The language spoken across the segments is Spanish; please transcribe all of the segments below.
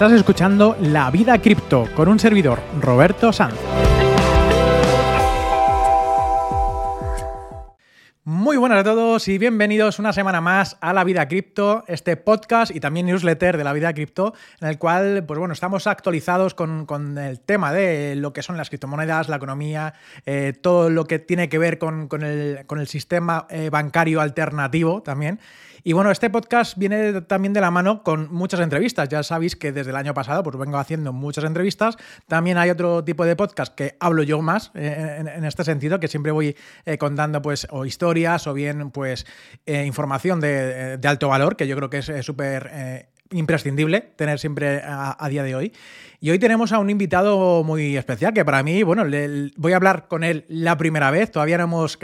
Estás escuchando La Vida Cripto con un servidor, Roberto Sanz. Muy buenas a todos y bienvenidos una semana más a La Vida Cripto, este podcast y también newsletter de La Vida Cripto, en el cual, pues bueno, estamos actualizados con, el tema de lo que son las criptomonedas, la economía, eh, todo lo que tiene que ver con, el, sistema eh, bancario alternativo también. Y bueno, este podcast viene también de la mano con muchas entrevistas. Ya sabéis que desde el año pasado pues vengo haciendo muchas entrevistas. También hay otro tipo de podcast que hablo yo más eh, en, este sentido, que siempre voy eh, contando pues o historias o bien pues eh, información de, alto valor, que yo creo que es súper imprescindible tener siempre a, día de hoy. Y hoy tenemos a un invitado muy especial que para mí, bueno, voy a hablar con él la primera vez, todavía no hemos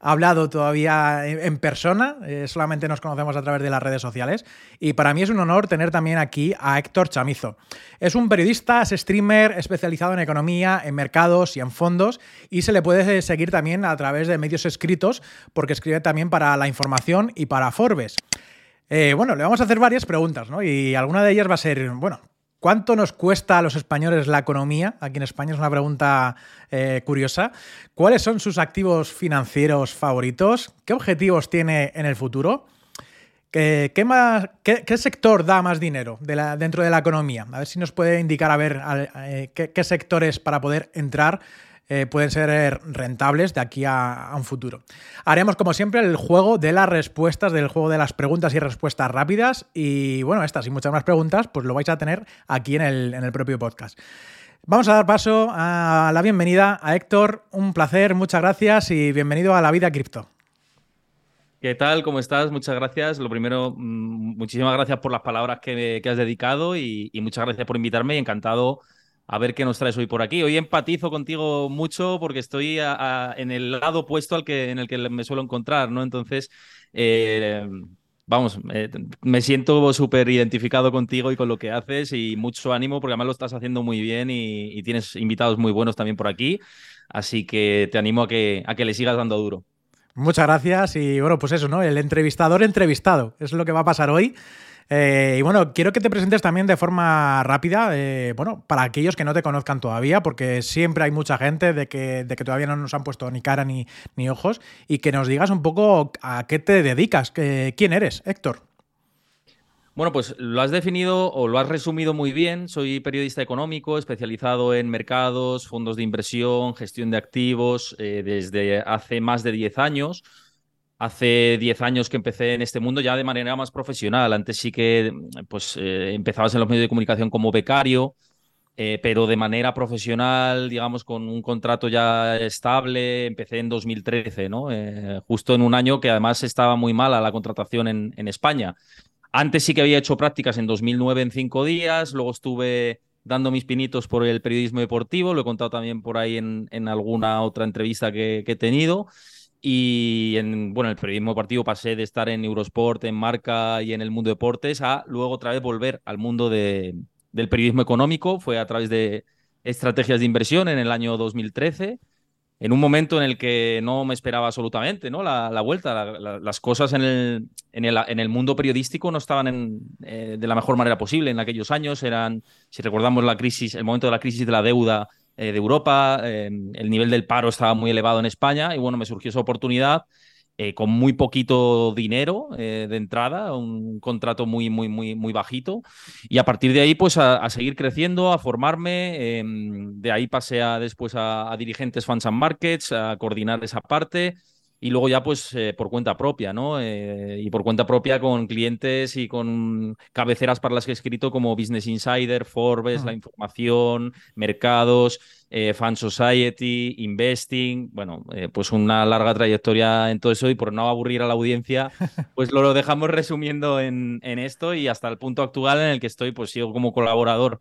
hablado todavía en persona, eh, solamente nos conocemos a través de las redes sociales. Y para mí es un honor tener también aquí a Héctor Chamizo. Es un periodista, es streamer especializado en economía, en mercados y en fondos, y se le puede seguir también a través de medios escritos, porque escribe también para La Información y para Forbes. Eh, bueno, le vamos a hacer varias preguntas, ¿no? Y alguna de ellas va a ser, bueno, ¿Cuánto nos cuesta a los españoles la economía? Aquí en España es una pregunta eh, curiosa. ¿Cuáles son sus activos financieros favoritos? ¿Qué objetivos tiene en el futuro? ¿Qué, sector da más dinero dentro de la economía? A ver si nos puede indicar a ver eh, qué sectores para poder entrar eh, pueden ser rentables de aquí a, un futuro. Haremos, como siempre, el juego de las respuestas, del juego de las preguntas y respuestas rápidas. Y bueno, estas y muchas más preguntas, pues lo vais a tener aquí en el, en el propio podcast. Vamos a dar paso a la bienvenida a Héctor. Un placer, muchas gracias y bienvenido a la vida cripto. ¿Qué tal? ¿Cómo estás? Muchas gracias. Lo primero, mm, muchísimas gracias por las palabras que, has dedicado y, y, muchas gracias por invitarme y encantado a ver qué nos traes hoy por aquí. Hoy empatizo contigo mucho porque estoy en el lado opuesto al que, en el que me suelo encontrar, ¿no? Entonces, eh, vamos, me siento súper identificado contigo y con lo que haces y mucho ánimo porque además lo estás haciendo muy bien y, tienes invitados muy buenos también por aquí. Así que te animo a que, a que le sigas dando duro. Muchas gracias y bueno, pues eso, ¿no? El entrevistador entrevistado, es lo que va a pasar hoy. Eh, y bueno, quiero que te presentes también de forma rápida, eh, bueno, para aquellos que no te conozcan todavía, porque siempre hay mucha gente de que, de que todavía no nos han puesto ni cara ni, ni ojos, y que nos digas un poco a qué te dedicas, quién eres, Héctor. Bueno, pues lo has definido o lo has resumido muy bien. Soy periodista económico especializado en mercados, fondos de inversión, gestión de activos eh, desde hace más de 10 años. Hace 10 años que empecé en este mundo ya de manera más profesional. Antes sí que pues, eh, empezabas en los medios de comunicación como becario, eh, pero de manera profesional, digamos, con un contrato ya estable. Empecé en 2013, ¿no? Eh, justo en un año que además estaba muy mala la contratación en, en España. Antes sí que había hecho prácticas en 2009 en cinco días, luego estuve dando mis pinitos por el periodismo deportivo, lo he contado también por ahí en, en alguna otra entrevista que, que he tenido. Y en bueno, el periodismo deportivo pasé de estar en Eurosport, en Marca y en el mundo de deportes a luego otra vez volver al mundo de, del periodismo económico. Fue a través de estrategias de inversión en el año 2013, en un momento en el que no me esperaba absolutamente ¿no? la, vuelta. las cosas en el, en, el, en el, mundo periodístico no estaban en, eh, de la mejor manera posible en aquellos años. Eran, si recordamos la crisis, el momento de la crisis de la deuda eh, de Europa, em, el nivel del paro estaba muy elevado en España y bueno, me surgió esa oportunidad eh, con muy poquito dinero eh, de entrada, un contrato muy, muy, muy, muy bajito. Y a partir de ahí pues a, seguir creciendo, a formarme, em, de ahí pasé a, después a, a dirigentes fans and markets, a coordinar esa parte y luego ya pues eh, por cuenta propia, ¿no? Eh, y por cuenta propia con clientes y con cabeceras para las que he escrito como Business Insider, Forbes, La Información, Mercados, eh, Fan Society, Investing, bueno, pues una larga trayectoria en todo eso y por no aburrir a la audiencia, pues lo, dejamos resumiendo en, en, esto y hasta el punto actual en el que estoy, pues sigo como colaborador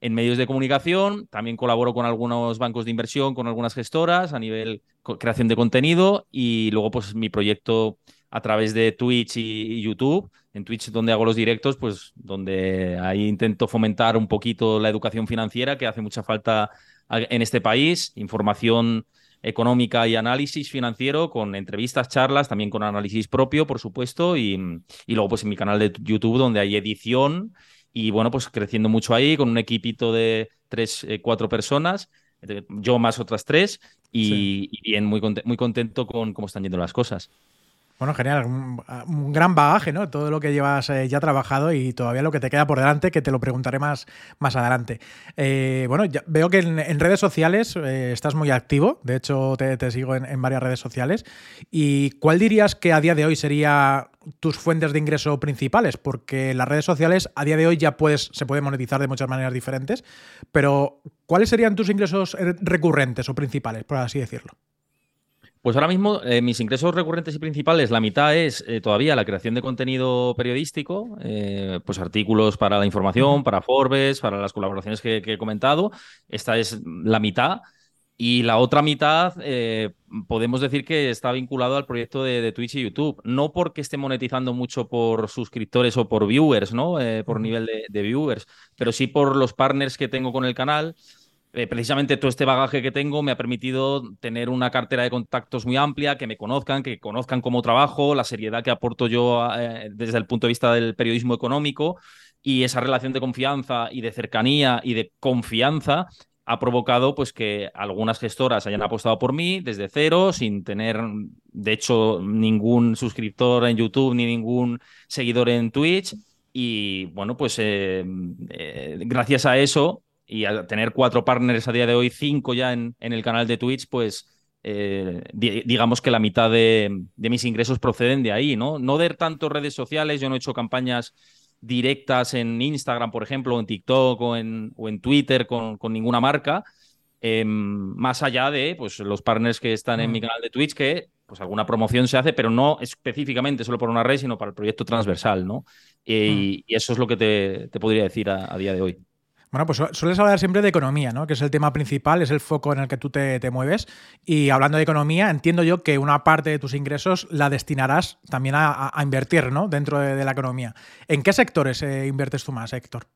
en medios de comunicación, también colaboro con algunos bancos de inversión, con algunas gestoras a nivel creación de contenido y luego pues mi proyecto a través de Twitch y, YouTube. En Twitch donde hago los directos, pues donde ahí intento fomentar un poquito la educación financiera que hace mucha falta en este país, información económica y análisis financiero con entrevistas, charlas, también con análisis propio, por supuesto, y, y luego pues en mi canal de YouTube donde hay edición y bueno, pues creciendo mucho ahí con un equipito de tres, eh, cuatro personas, yo más otras tres y, y bien, muy, muy contento con cómo están yendo las cosas. Bueno, genial, un, gran bagaje, ¿no? Todo lo que llevas eh, ya trabajado y todavía lo que te queda por delante, que te lo preguntaré más, más adelante. Eh, bueno, veo que en, redes sociales eh, estás muy activo, de hecho te, sigo en, varias redes sociales. ¿Y cuál dirías que a día de hoy sería tus fuentes de ingreso principales? Porque las redes sociales a día de hoy ya puedes, se puede monetizar de muchas maneras diferentes, pero ¿cuáles serían tus ingresos recurrentes o principales, por así decirlo? Pues ahora mismo eh, mis ingresos recurrentes y principales, la mitad es eh, todavía la creación de contenido periodístico, eh, pues artículos para la información, para Forbes, para las colaboraciones que, he comentado. Esta es la mitad. Y la otra mitad podemos decir que está vinculado al proyecto de, Twitch y YouTube. No porque esté monetizando mucho por suscriptores o por viewers, ¿no? por nivel de viewers, pero sí por los partners que tengo con el canal. Eh, precisamente todo este bagaje que tengo me ha permitido tener una cartera de contactos muy amplia, que me conozcan, que conozcan cómo trabajo, la seriedad que aporto yo eh, desde el punto de vista del periodismo económico y esa relación de confianza y de cercanía y de confianza ha provocado pues que algunas gestoras hayan apostado por mí desde cero, sin tener, de hecho, ningún suscriptor en YouTube ni ningún seguidor en Twitch. Y bueno, pues eh, gracias a eso y al tener cuatro partners a día de hoy, cinco ya en, en el canal de Twitch, pues eh, digamos que la mitad de, mis ingresos proceden de ahí, ¿no? No de tanto redes sociales, yo no he hecho campañas directas en Instagram, por ejemplo, o en TikTok o en, o en Twitter con, con ninguna marca, em, más allá de pues, los partners que están en mi mm. canal de Twitch, que pues alguna promoción se hace, pero no específicamente solo por una red, sino para el proyecto transversal, ¿no? Y, mm. eso es lo que te, te podría decir a día de hoy. Bueno, pues sueles hablar siempre de economía, ¿no? Que es el tema principal, es el foco en el que tú te, mueves. Y hablando de economía, entiendo yo que una parte de tus ingresos la destinarás también a, invertir, ¿no? Dentro de, la economía. ¿En qué sectores eh, inviertes tú más, Héctor?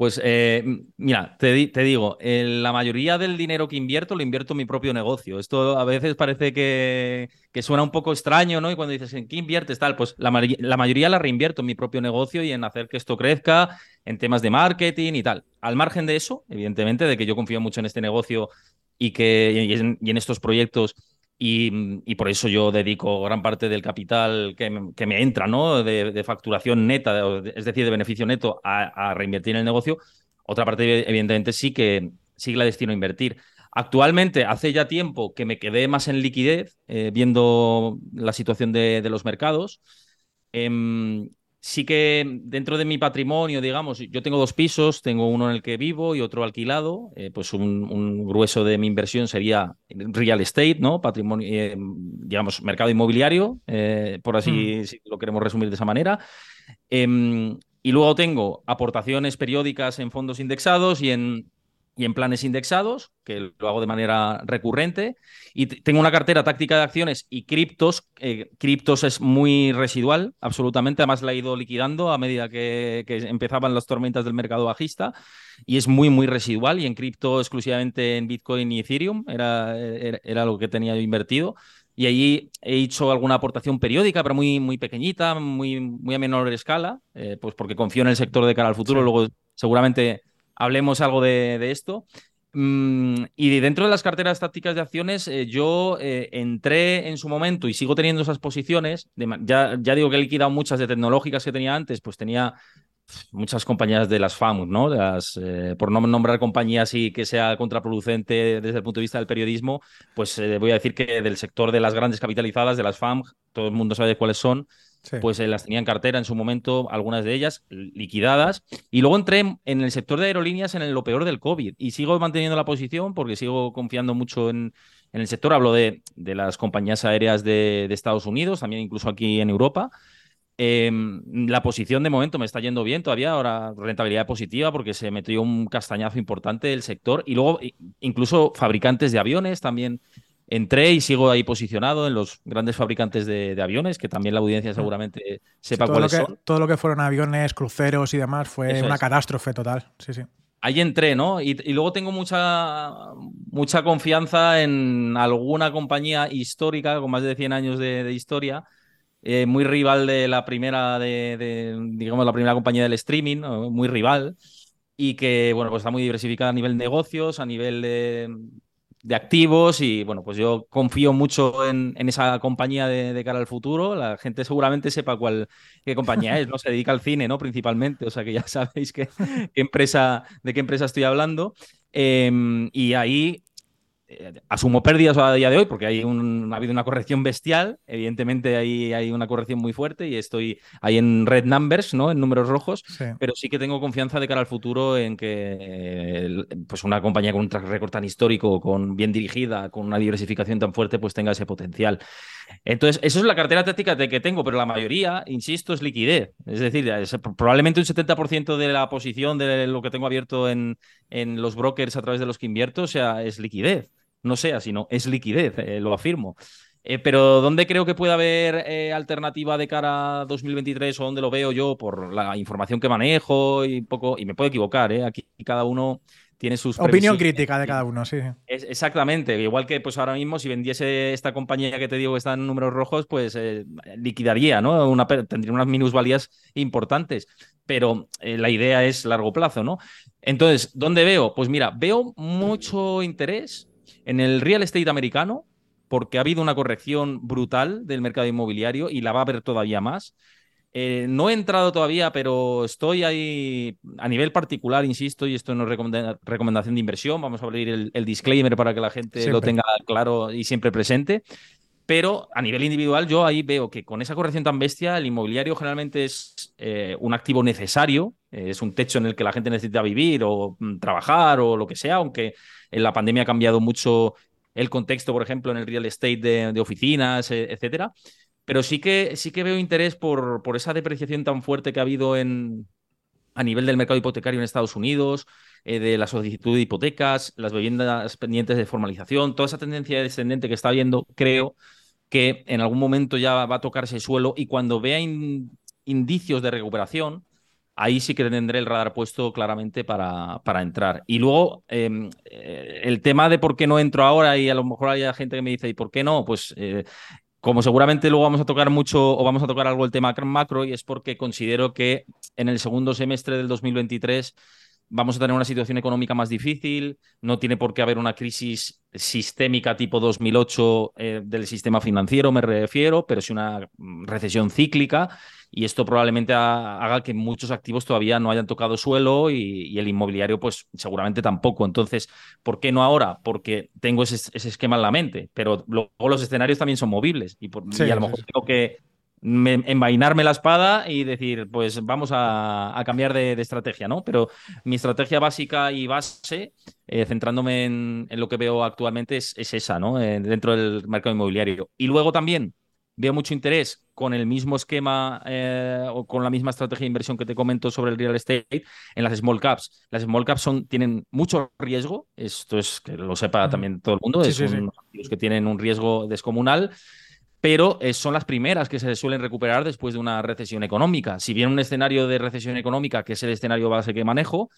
Pues eh, mira, te, digo, la mayoría del dinero que invierto lo invierto en mi propio negocio. Esto a veces parece que, suena un poco extraño, ¿no? Y cuando dices, ¿en qué inviertes tal? Pues la, mayoría la reinvierto en mi propio negocio y en hacer que esto crezca, en temas de marketing y tal. Al margen de eso, evidentemente, de que yo confío mucho en este negocio y, que, y en estos proyectos y, por eso yo dedico gran parte del capital que, me entra, ¿no? De, facturación neta, es decir, de beneficio neto, a, reinvertir en el negocio. Otra parte, evidentemente, sí que, sí la destino a invertir. Actualmente, hace ya tiempo que me quedé más en liquidez, eh, viendo la situación de, los mercados. Em, sí que dentro de mi patrimonio, digamos, yo tengo dos pisos, tengo uno en el que vivo y otro alquilado, eh, pues un, grueso de mi inversión sería real estate, ¿no? Patrimonio, eh, digamos, mercado inmobiliario, eh, por así mm. si lo queremos resumir de esa manera. Em, y luego tengo aportaciones periódicas en fondos indexados y en y en planes indexados, que lo hago de manera recurrente. Y tengo una cartera táctica de acciones y criptos. Eh, criptos es muy residual, absolutamente. Además, la he ido liquidando a medida que, empezaban las tormentas del mercado bajista. Y es muy, muy residual. Y en cripto exclusivamente en Bitcoin y Ethereum era, era, lo que tenía yo invertido. Y ahí he hecho alguna aportación periódica, pero muy, muy pequeñita, muy, muy a menor escala, eh, pues porque confío en el sector de cara al futuro. Luego, seguramente hablemos algo de, esto. Mm, y dentro de las carteras tácticas de acciones, eh, yo eh, entré en su momento y sigo teniendo esas posiciones. ya, digo que he liquidado muchas de tecnológicas que tenía antes, pues tenía muchas compañías de las FAMUS, ¿no? eh, por no nombrar compañías y que sea contraproducente desde el punto de vista del periodismo, pues voy a decir que del sector de las grandes capitalizadas, de las FAM, todo el mundo sabe cuáles son, pues eh, las tenía en cartera en su momento, algunas de ellas liquidadas. Y luego entré en el sector de aerolíneas en lo peor del COVID y sigo manteniendo la posición porque sigo confiando mucho en, el sector. Hablo de, las compañías aéreas de, Estados Unidos, también incluso aquí en Europa. Em, la posición de momento me está yendo bien todavía, ahora rentabilidad positiva porque se metió un castañazo importante del sector y luego incluso fabricantes de aviones también entré y sigo ahí posicionado en los grandes fabricantes de, aviones, que también la audiencia seguramente sepa cuáles son. Todo lo que fueron aviones, cruceros y demás fue una catástrofe total. Sí, sí. Ahí entré, ¿no? Y, luego tengo mucha, mucha confianza en alguna compañía histórica con más de 100 años de, historia, eh, muy rival de la primera, de, digamos, la primera compañía del streaming, muy rival, y que, bueno, pues está muy diversificada a nivel de negocios, a nivel de, de activos y bueno, pues yo confío mucho en, esa compañía de, cara al futuro. La gente seguramente sepa cuál qué compañía es, ¿no? Se dedica al cine, ¿no? Principalmente, o sea que ya sabéis qué empresa, de qué empresa estoy hablando. Em, y ahí asumo pérdidas a día de hoy porque hay un, ha habido una corrección bestial. Evidentemente hay, hay una corrección muy fuerte y estoy ahí en red numbers, ¿no? En números rojos. Pero sí que tengo confianza de cara al futuro en que pues una compañía con un track record tan histórico, con bien dirigida, con una diversificación tan fuerte, pues tenga ese potencial. Entonces, eso es la cartera táctica de que tengo, pero la mayoría, insisto, es liquidez. Es decir, probablemente un 70% de la posición de lo que tengo abierto en, en los brokers a través de los que invierto, o sea, es liquidez no sea, sino es liquidez, eh, lo afirmo. Eh, pero ¿dónde creo que puede haber eh, alternativa de cara a 2023 o dónde lo veo yo por la información que manejo y poco, y me puedo equivocar, aquí cada uno tiene sus... Opinión crítica de cada uno, sí. exactamente, igual que pues ahora mismo si vendiese esta compañía que te digo que está en números rojos, pues liquidaría, ¿no? Una, tendría unas minusvalías importantes, pero la idea es largo plazo, ¿no? Entonces, ¿dónde veo? Pues mira, veo mucho interés en el real estate americano, porque ha habido una corrección brutal del mercado inmobiliario y la va a haber todavía más. Eh, no he entrado todavía, pero estoy ahí a nivel particular, insisto, y esto no es recomendación de inversión. Vamos a abrir el, disclaimer para que la gente lo tenga claro y siempre presente. Pero a nivel individual, yo ahí veo que con esa corrección tan bestia, el inmobiliario generalmente es eh, un activo necesario, eh, es un techo en el que la gente necesita vivir o mm, trabajar o lo que sea, aunque en la pandemia ha cambiado mucho el contexto, por ejemplo, en el real estate de, oficinas, e, etcétera. Pero sí que, sí que veo interés por, por esa depreciación tan fuerte que ha habido en, a nivel del mercado hipotecario en Estados Unidos, eh, de la solicitud de hipotecas, las viviendas pendientes de formalización, toda esa tendencia descendente que está habiendo, creo que en algún momento ya va a tocarse el suelo y cuando vea indicios de recuperación, ahí sí que tendré el radar puesto claramente para, para entrar. Y luego, em, eh, el tema de por qué no entro ahora y a lo mejor hay gente que me dice, ¿y por qué no? Pues eh, como seguramente luego vamos a tocar mucho o vamos a tocar algo el tema macro y es porque considero que en el segundo semestre del 2023 vamos a tener una situación económica más difícil, no tiene por qué haber una crisis sistémica tipo 2008 eh, del sistema financiero, me refiero, pero sí una recesión cíclica y esto probablemente haga que muchos activos todavía no hayan tocado suelo y, el inmobiliario pues seguramente tampoco. Entonces, ¿por qué no ahora? Porque tengo ese, esquema en la mente, pero luego los escenarios también son movibles y, a lo mejor tengo que envainarme la espada y decir, pues vamos a, cambiar de, estrategia, ¿no? Pero mi estrategia básica y base, eh, centrándome en, lo que veo actualmente, es, esa, ¿no? Eh, dentro del mercado inmobiliario. Y luego también veo mucho interés con el mismo esquema eh, o con la misma estrategia de inversión que te comento sobre el real estate en las small caps. Las small caps son, tienen mucho riesgo, esto es que lo sepa también todo el mundo, es son que tienen un riesgo descomunal pero eh, son las primeras que se suelen recuperar después de una recesión económica. Si bien un escenario de recesión económica, que es el escenario base que manejo,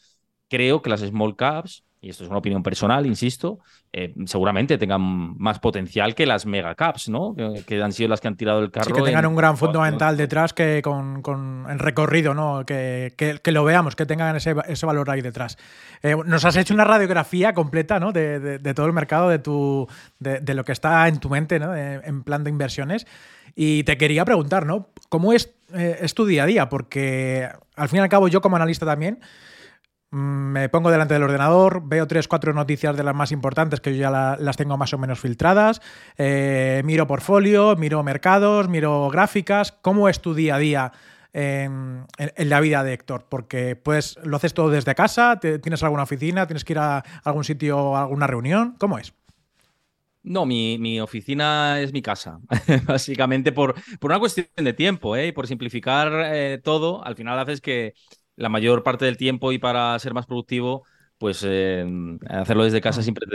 creo que las small caps y esto es una opinión personal, insisto, eh, seguramente tengan más potencial que las mega caps, ¿no? Que, han sido las que han tirado el carro. Sí, que tengan un gran fundamental detrás que con, el recorrido, ¿no? Que, lo veamos, que tengan ese, valor ahí detrás. Eh, nos has hecho una radiografía completa, ¿no? De, todo el mercado, de, tu, de, lo que está en tu mente, ¿no? en plan de inversiones. Y te quería preguntar, ¿no? ¿Cómo es, eh, es tu día a día? Porque al fin y al cabo yo como analista también me pongo delante del ordenador, veo tres, cuatro noticias de las más importantes que yo ya las tengo más o menos filtradas, eh, miro portfolio, miro mercados, miro gráficas. ¿Cómo es tu día a día en, la vida de Héctor? Porque pues lo haces todo desde casa, ¿tienes alguna oficina, tienes que ir a algún sitio, a alguna reunión? ¿Cómo es? No, mi, oficina es mi casa, básicamente por, por, una cuestión de tiempo, ¿eh? y por simplificar eh, todo, al final haces que la mayor parte del tiempo y para ser más productivo, pues eh, hacerlo desde casa siempre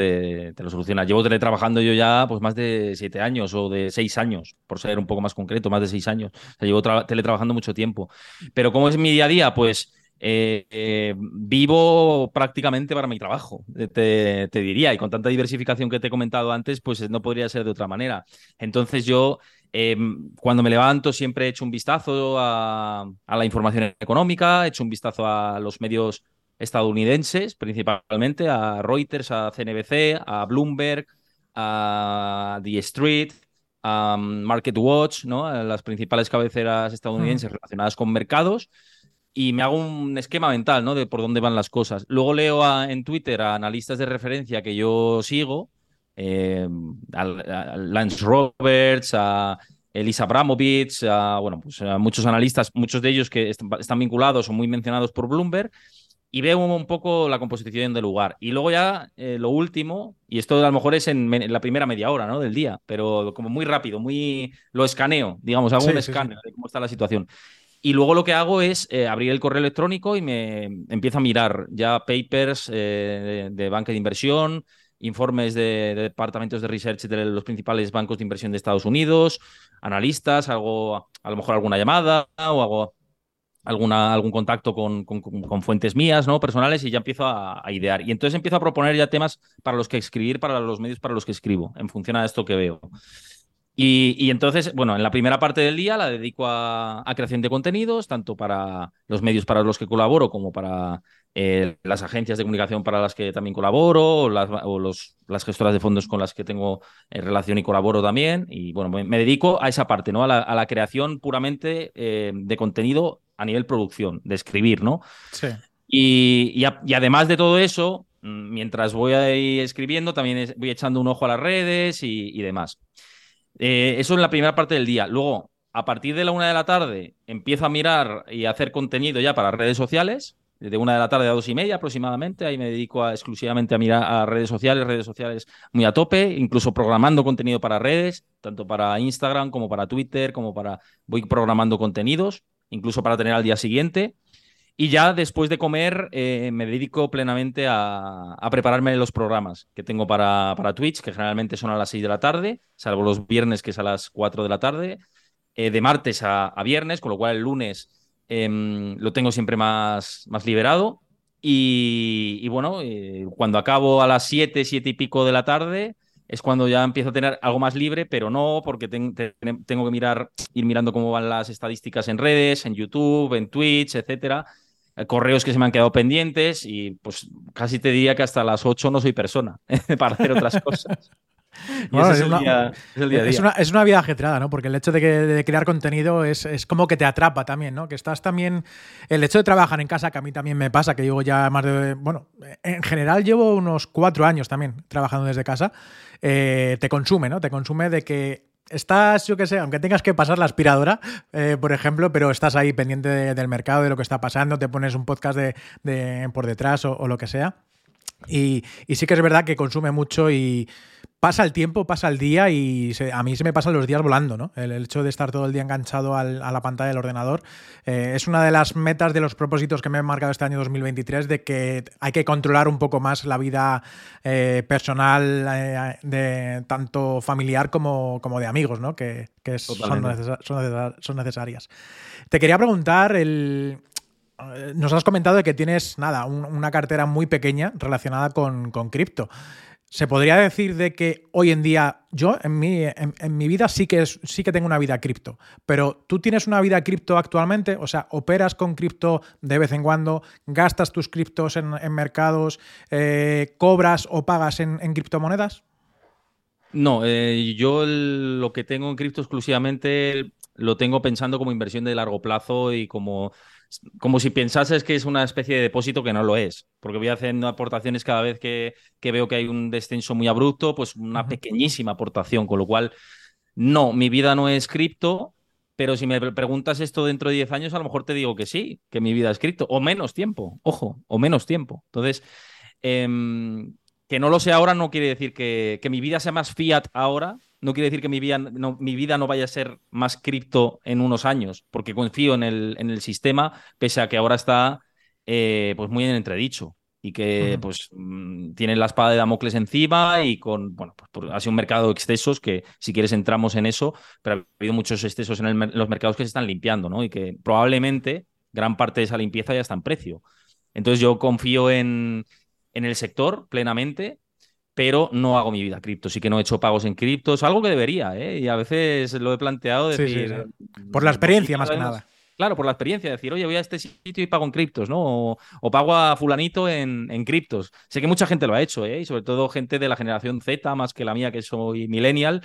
te, lo soluciona. Llevo teletrabajando yo ya pues más de siete años o de seis años, por ser un poco más concreto, más de seis años. O sea, llevo teletrabajando mucho tiempo. Pero ¿cómo es mi día a día? Pues eh, eh, vivo prácticamente para mi trabajo, te, diría, y con tanta diversificación que te he comentado antes, pues no podría ser de otra manera. Entonces yo, em, cuando me levanto, siempre he hecho un vistazo a, la información económica, he hecho un vistazo a los medios estadounidenses, principalmente a Reuters, a CNBC, a Bloomberg, a The Street, a Market Watch, ¿no? a las principales cabeceras estadounidenses relacionadas con mercados y me hago un esquema mental, ¿no? De por dónde van las cosas. Luego leo en Twitter a analistas de referencia que yo sigo, eh, a, Lance Roberts, a Elisa Abramovich, a, bueno, pues a muchos analistas, muchos de ellos que están vinculados o muy mencionados por Bloomberg, y veo un poco la composición del lugar. Y luego ya eh, lo último, y esto a lo mejor es en, la primera media hora ¿no? del día, pero como muy rápido, muy lo escaneo, digamos, hago un escaneo de cómo está la situación. Y luego lo que hago es eh, abrir el correo electrónico y me empiezo a mirar ya papers eh, de, banca de inversión, informes de, departamentos de research de los principales bancos de inversión de Estados Unidos, analistas, hago a lo mejor alguna llamada o hago algún contacto con, con, fuentes mías, ¿no? Personales y ya empiezo a, a, idear. Y entonces empiezo a proponer ya temas para los que escribir, para los medios para los que escribo, en función a esto que veo. Y, entonces, bueno, en la primera parte del día la dedico a, creación de contenidos, tanto para los medios para los que colaboro como para eh, las agencias de comunicación para las que también colaboro, o las, los, las gestoras de fondos con las que tengo eh, relación y colaboro también. Y bueno, me, dedico a esa parte, ¿no? A la, creación puramente eh, de contenido a nivel producción, de escribir, ¿no? Sí. Y, además de todo eso, mm, mientras voy ahí escribiendo, también voy echando un ojo a las redes y demás. Eh, eso en la primera parte del día. Luego, a partir de la una de la tarde, empiezo a mirar y a hacer contenido ya para redes sociales. De una de la tarde a dos y media aproximadamente. Ahí me dedico exclusivamente a mirar a redes sociales, redes sociales muy a tope, incluso programando contenido para redes, tanto para Instagram como para Twitter, como para. Voy programando contenidos, incluso para tener al día siguiente. Y ya después de comer eh, me dedico plenamente a, prepararme los programas que tengo para, para, Twitch, que generalmente son a las 6 de la tarde, salvo los viernes que es a las 4 de la tarde, eh, de martes a, viernes, con lo cual el lunes em, lo tengo siempre más, más liberado. Y, bueno, eh, cuando acabo a las 7, 7 y pico de la tarde, es cuando ya empiezo a tener algo más libre, pero no porque tengo que mirar, ir mirando cómo van las estadísticas en redes, en YouTube, en Twitch, etcétera eh, correos que se me han quedado pendientes y pues casi te diría que hasta las 8 no soy persona para hacer otras cosas. es, una, es, una, vida ajetreada, ¿no? Porque el hecho de, que, de crear contenido es, como que te atrapa también, ¿no? Que estás también. El hecho de trabajar en casa, que a mí también me pasa, que llevo ya más de. Bueno, en general llevo unos cuatro años también trabajando desde casa. Eh, te consume, ¿no? Te consume de que estás, yo qué sé, aunque tengas que pasar la aspiradora, eh, por ejemplo, pero estás ahí pendiente del mercado, de lo que está pasando, te pones un podcast de, por detrás o, lo que sea. Y, y, sí que es verdad que consume mucho y, pasa el tiempo, pasa el día y a mí se me pasan los días volando, ¿no? El, hecho de estar todo el día enganchado a la pantalla del ordenador eh, es una de las metas de los propósitos que me he marcado este año 2023 de que hay que controlar un poco más la vida eh, personal eh, de tanto familiar como, como, de amigos, ¿no? Que, son, necesarias. Te quería preguntar el, nos has comentado que tienes, nada, una cartera muy pequeña relacionada con, con cripto. Se podría decir de que hoy en día yo en mi, en, mi vida sí que, sí que tengo una vida cripto, pero tú tienes una vida cripto actualmente, o sea, operas con cripto de vez en cuando, gastas tus criptos en, mercados, eh, cobras o pagas en, criptomonedas. No, eh, yo lo que tengo en cripto exclusivamente lo tengo pensando como inversión de largo plazo y como como si pensases que es una especie de depósito que no lo es, porque voy haciendo aportaciones cada vez que, veo que hay un descenso muy abrupto, pues una pequeñísima aportación, con lo cual, no, mi vida no es cripto, pero si me preguntas esto dentro de 10 años, a lo mejor te digo que sí, que mi vida es cripto, o menos tiempo, ojo, o menos tiempo. Entonces, em, que no lo sé ahora no quiere decir que, mi vida sea más fiat ahora, no quiere decir que mi vida no, mi vida no vaya a ser más cripto en unos años, porque confío en el, en el sistema, pese a que ahora está eh, pues muy en entredicho y que pues mm, tienen la espada de Damocles encima y con, bueno, pues, ha sido un mercado de excesos que si quieres entramos en eso, pero ha habido muchos excesos en, los mercados que se están limpiando, ¿no? Y que probablemente gran parte de esa limpieza ya está en precio. Entonces yo confío en, en el sector plenamente, pero no hago mi vida cripto. Sí que no he hecho pagos en criptos, algo que debería, ¿eh? Y a veces lo he planteado decir... Por la experiencia, más que nada. Claro, por la experiencia, decir, oye, voy a este sitio y pago en criptos, ¿no? O, pago a fulanito en, en, criptos. Sé que mucha gente lo ha hecho, ¿eh? Y sobre todo gente de la generación Z, más que la mía, que soy millennial.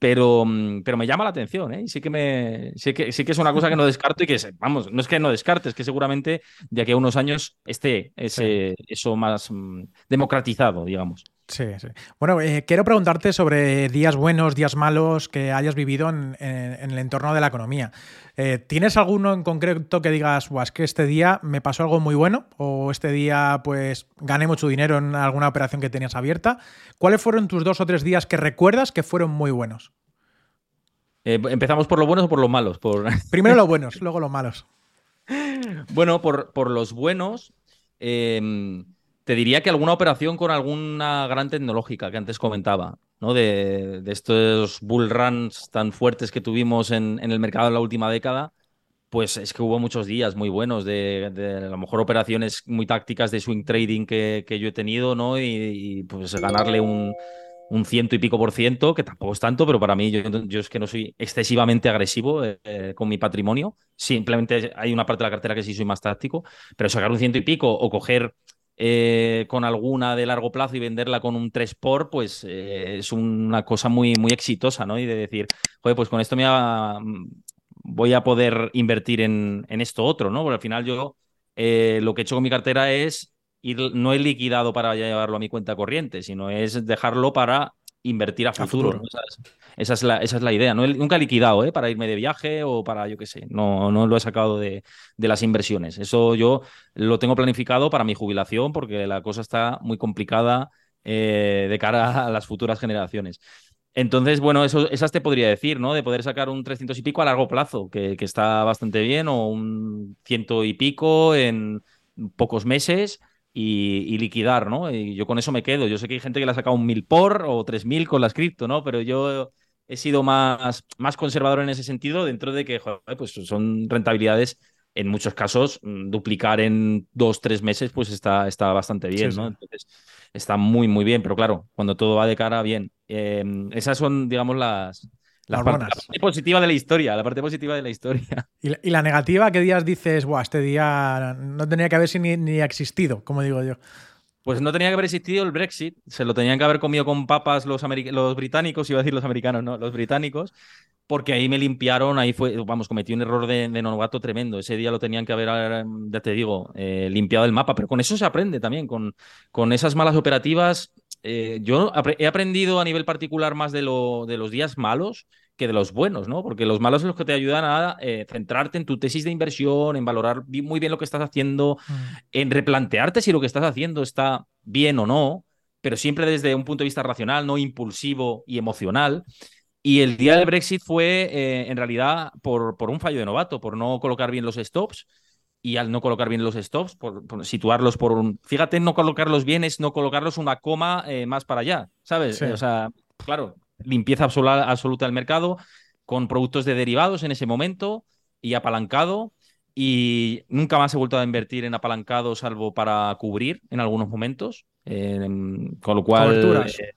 Pero, mm, pero me llama la atención, ¿eh? Y sí que, me, sí, que, sí que es una cosa que no descarto y que, vamos, no es que no descartes, que seguramente de aquí a unos años esté ese, eso más mm, democratizado, digamos. Sí, sí. Bueno, eh, quiero preguntarte sobre días buenos, días malos que hayas vivido en, el entorno de la economía. Eh, ¿Tienes alguno en concreto que digas, es que este día me pasó algo muy bueno o este día pues gané mucho dinero en alguna operación que tenías abierta? ¿Cuáles fueron tus dos o tres días que recuerdas que fueron muy buenos? Eh, ¿Empezamos por los buenos o por los malos? Por... Primero los buenos, luego los malos. Bueno, por, por los buenos... Em, te diría que alguna operación con alguna gran tecnológica que antes comentaba, ¿no? De, estos bull runs tan fuertes que tuvimos en, el mercado en la última década, pues es que hubo muchos días muy buenos de, a lo mejor operaciones muy tácticas de swing trading que, yo he tenido, ¿no? Y, pues ganarle un, ciento y pico por ciento, que tampoco es tanto, pero para mí yo, es que no soy excesivamente agresivo eh, con mi patrimonio. Simplemente hay una parte de la cartera que sí soy más táctico, pero sacar un ciento y pico o coger eh, con alguna de largo plazo y venderla con un 3 por, pues eh, es una cosa muy, muy exitosa, ¿no? Y de decir, joder, pues con esto me voy a poder invertir en, en, esto otro, ¿no? Porque al final yo eh, lo que he hecho con mi cartera es ir, no he liquidado para llevarlo a mi cuenta corriente, sino es dejarlo para invertir a futuro. Esa, es, la, esa, es, la, idea. No, nunca he liquidado ¿eh? para irme de viaje o para, yo qué sé, no, no lo he sacado de, de, las inversiones. Eso yo lo tengo planificado para mi jubilación porque la cosa está muy complicada eh, de cara a las futuras generaciones. Entonces, bueno, eso, esas te podría decir, ¿no? De poder sacar un 300 y pico a largo plazo, que, que está bastante bien, o un ciento y pico en pocos meses y, liquidar, ¿no? Y yo con eso me quedo. Yo sé que hay gente que le ha sacado un mil por o tres mil con las cripto, ¿no? Pero yo he sido más, más conservador en ese sentido, dentro de que joder, pues son rentabilidades. En muchos casos, mm, duplicar en dos, tres meses, pues está, está bastante bien, ¿no? Entonces, está muy, muy bien. Pero claro, cuando todo va de cara, bien. Em, esas son, digamos, las, la, parte positiva de la historia, la parte positiva de la historia. ¿Y la, negativa? ¿Qué días dices, Buah, este día no tenía que haber ni, ni existido, como digo yo? Pues no tenía que haber existido el Brexit, se lo tenían que haber comido con papas los, los británicos, iba a decir los americanos, no, los británicos, porque ahí me limpiaron, ahí fue, vamos, cometí un error de, novato tremendo. Ese día lo tenían que haber, ya te digo, eh, limpiado el mapa, pero con eso se aprende también, con, con esas malas operativas. Eh, yo he aprendido a nivel particular más de, lo, de los días malos que de los buenos, ¿no? Porque los malos son los que te ayudan a eh, centrarte en tu tesis de inversión, en valorar muy bien lo que estás haciendo, mm. en replantearte si lo que estás haciendo está bien o no, pero siempre desde un punto de vista racional, no impulsivo y emocional. Y el día del Brexit fue, eh, en realidad, por, por, un fallo de novato, por no colocar bien los stops. Y al no colocar bien los stops, por, situarlos por un. Fíjate, no colocarlos bien es no colocarlos una coma eh, más para allá, ¿sabes? O sea, claro, limpieza absoluta del mercado, con productos de derivados en ese momento y apalancado. Y nunca más he vuelto a invertir en apalancado, salvo para cubrir en algunos momentos. con lo cual. Eh,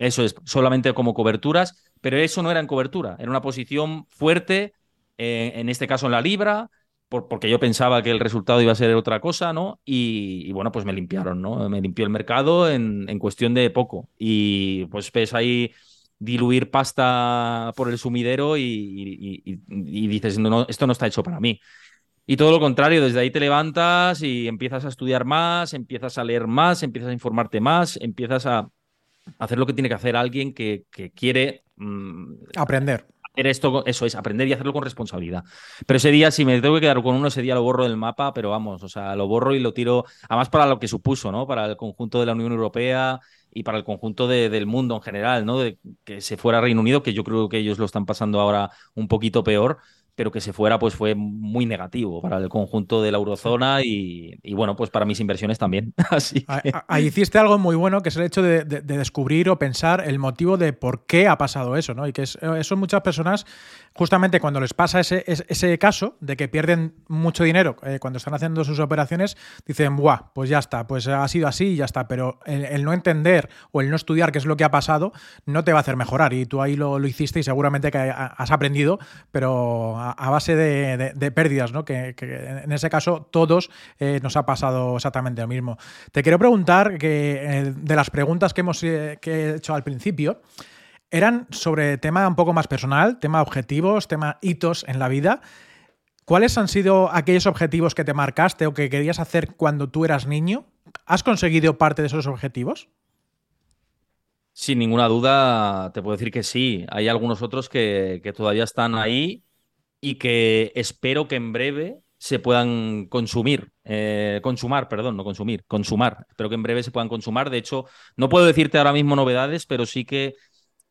eso es, solamente como coberturas, pero eso no era en cobertura, era una posición fuerte, eh, en este caso en la libra, porque yo pensaba que el resultado iba a ser otra cosa, ¿no? Y, bueno, pues me limpiaron, ¿no? Me limpió el mercado en, en cuestión de poco. Y pues ves ahí diluir pasta por el sumidero y, dices, no, esto no está hecho para mí. Y todo lo contrario, desde ahí te levantas y empiezas a estudiar más, empiezas a leer más, empiezas a informarte más, empiezas a hacer lo que tiene que hacer alguien que, quiere mm, aprender. Hacer esto, eso es, aprender y hacerlo con responsabilidad. Pero ese día, si me tengo que quedar con uno, ese día lo borro del mapa, pero vamos, o sea, lo borro y lo tiro, además para lo que supuso, ¿no? Para el conjunto de la Unión Europea, y para el conjunto del mundo en general, ¿no? De que se fuera Reino Unido, que yo creo que ellos lo están pasando ahora un poquito peor, pero que se fuera pues fue muy negativo para el conjunto de la eurozona y, bueno, pues para mis inversiones también. Así Ahí hiciste algo muy bueno, que es el hecho de, descubrir o pensar el motivo de por qué ha pasado eso, ¿no? Y que eso muchas personas, justamente cuando les pasa ese, ese, caso de que pierden mucho dinero eh, cuando están haciendo sus operaciones, dicen, buah, pues ya está, pues ha sido así y ya está, pero el, no entender o el no estudiar qué es lo que ha pasado no te va a hacer mejorar y tú ahí lo, lo hiciste y seguramente que has aprendido, pero a, base de, pérdidas, ¿no? Que, en ese caso todos eh, nos ha pasado exactamente lo mismo. Te quiero preguntar que eh, de las preguntas que hemos eh, que he hecho al principio, eran sobre tema un poco más personal, tema objetivos, tema hitos en la vida. ¿Cuáles han sido aquellos objetivos que te marcaste o que querías hacer cuando tú eras niño? ¿Has conseguido parte de esos objetivos? Sin ninguna duda, te puedo decir que sí. Hay algunos otros que, que todavía están ahí y que espero que en breve se puedan consumir, eh, consumar, perdón, no consumir, consumar. Espero que en breve se puedan consumar. De hecho, no puedo decirte ahora mismo novedades, pero sí que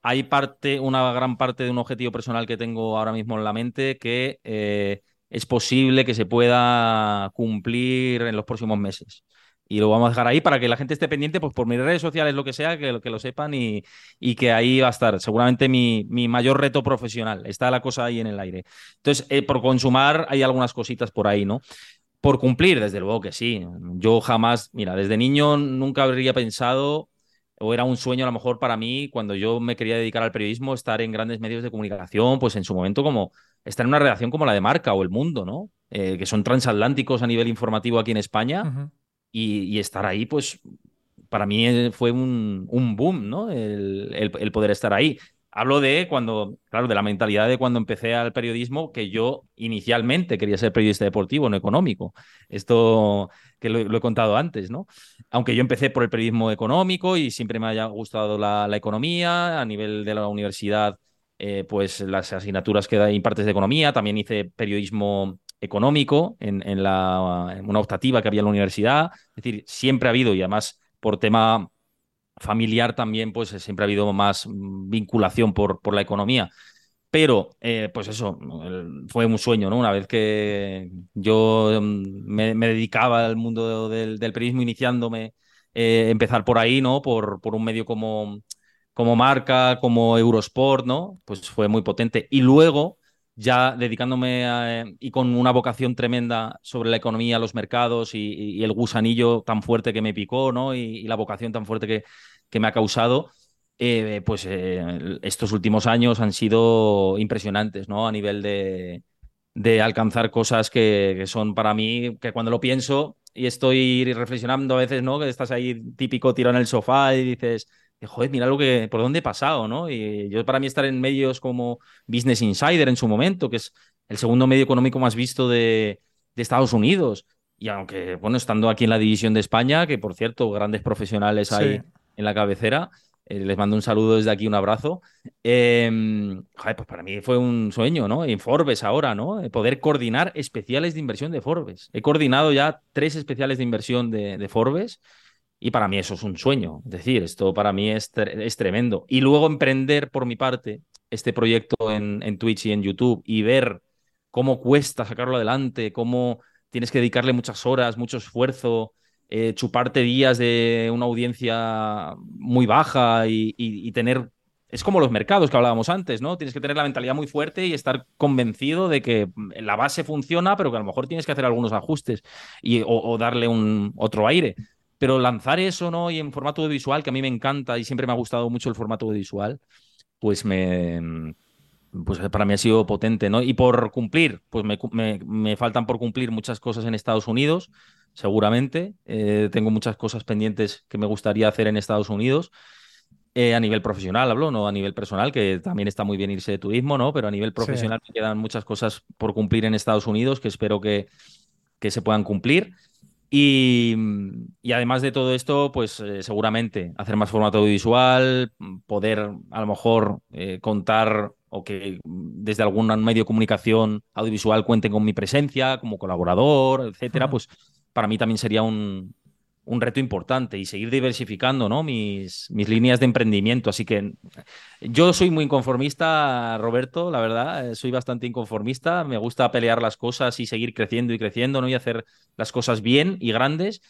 hay parte, una gran parte de un objetivo personal que tengo ahora mismo en la mente que eh, es posible que se pueda cumplir en los próximos meses y lo vamos a dejar ahí para que la gente esté pendiente, pues por mis redes sociales, lo que sea, que, que lo sepan y, y que ahí va a estar seguramente mi, mi, mayor reto profesional. Está la cosa ahí en el aire. Entonces, eh, por consumar hay algunas cositas por ahí, ¿no? Por cumplir, desde luego que sí. Yo jamás, mira, desde niño nunca habría pensado, o era un sueño a lo mejor para mí, cuando yo me quería dedicar al periodismo, estar en grandes medios de comunicación, pues en su momento como estar en una redacción como la de Marca o El Mundo, ¿no? Eh, que son transatlánticos a nivel informativo aquí en España y, estar ahí, pues para mí eh, fue un, un boom, ¿no? El, el, poder estar ahí. Hablo de cuando, claro, de la mentalidad de cuando empecé al periodismo, que yo inicialmente quería ser periodista deportivo, no económico. Esto que lo, he contado antes, ¿no? Aunque yo empecé por el periodismo económico y siempre me haya gustado la, economía, a nivel de la universidad, eh, pues las asignaturas que impartes de economía, también hice periodismo económico en, en, la, una optativa que había en la universidad. Es decir, siempre ha habido, y además por tema familiar también, pues siempre ha habido más vinculación por, por la economía. Pero, eh, pues eso, fue un sueño, ¿no? Una vez que yo mm, me, dedicaba al mundo del, periodismo iniciándome, eh, empezar por ahí, ¿no? Por, por un medio como, como marca, como Eurosport, ¿no? Pues fue muy potente. Y luego, ya dedicándome eh, y con una vocación tremenda sobre la economía, los mercados y, el gusanillo tan fuerte que me picó, ¿no? Y, la vocación tan fuerte que, que me ha causado, eh, pues eh, estos últimos años han sido impresionantes, ¿no? A nivel de, de alcanzar cosas que, son para mí, que cuando lo pienso y estoy reflexionando a veces, ¿no? Que estás ahí típico tirado en el sofá y dices joder, mira lo que, por dónde he pasado, ¿no? Y yo para mí estar en medios como Business Insider en su momento, que es el segundo medio económico más visto de, Estados Unidos, y aunque, bueno, estando aquí en la división de España, que por cierto, grandes profesionales hay en la cabecera, eh, les mando un saludo desde aquí, un abrazo. Em, joder, pues para mí fue un sueño, ¿no? En Forbes ahora, ¿no? Poder coordinar especiales de inversión de Forbes. He coordinado ya tres especiales de inversión de, de Forbes y para mí eso es un sueño. Es decir, esto para mí es, es tremendo. Y luego emprender por mi parte este proyecto en, en Twitch y en YouTube y ver cómo cuesta sacarlo adelante, cómo tienes que dedicarle muchas horas, mucho esfuerzo, eh, chuparte días de una audiencia muy baja y, y, tener... Es como los mercados que hablábamos antes, ¿no? Tienes que tener la mentalidad muy fuerte y estar convencido de que la base funciona, pero que a lo mejor tienes que hacer algunos ajustes y, o darle un otro aire. Pero lanzar eso, ¿no? Y en formato visual, que a mí me encanta y siempre me ha gustado mucho el formato visual, pues me. Pues para mí ha sido potente, ¿no? Y por cumplir, pues me, faltan por cumplir muchas cosas en Estados Unidos, seguramente. Eh, tengo muchas cosas pendientes que me gustaría hacer en Estados Unidos. Eh, a nivel profesional hablo, no a nivel personal, que también está muy bien irse de turismo, ¿no? Pero a nivel profesional me quedan muchas cosas por cumplir en Estados Unidos que espero que, que se puedan cumplir. Y, además de todo esto, pues eh, seguramente hacer más formato audiovisual, poder a lo mejor eh, contar o que desde algún medio de comunicación audiovisual cuenten con mi presencia como colaborador, etcétera, pues para mí también sería un, un reto importante y seguir diversificando ¿no? mis, mis líneas de emprendimiento. Así que yo soy muy inconformista, Roberto, la verdad, eh, soy bastante inconformista. Me gusta pelear las cosas y seguir creciendo y creciendo ¿no? y hacer las cosas bien y grandes.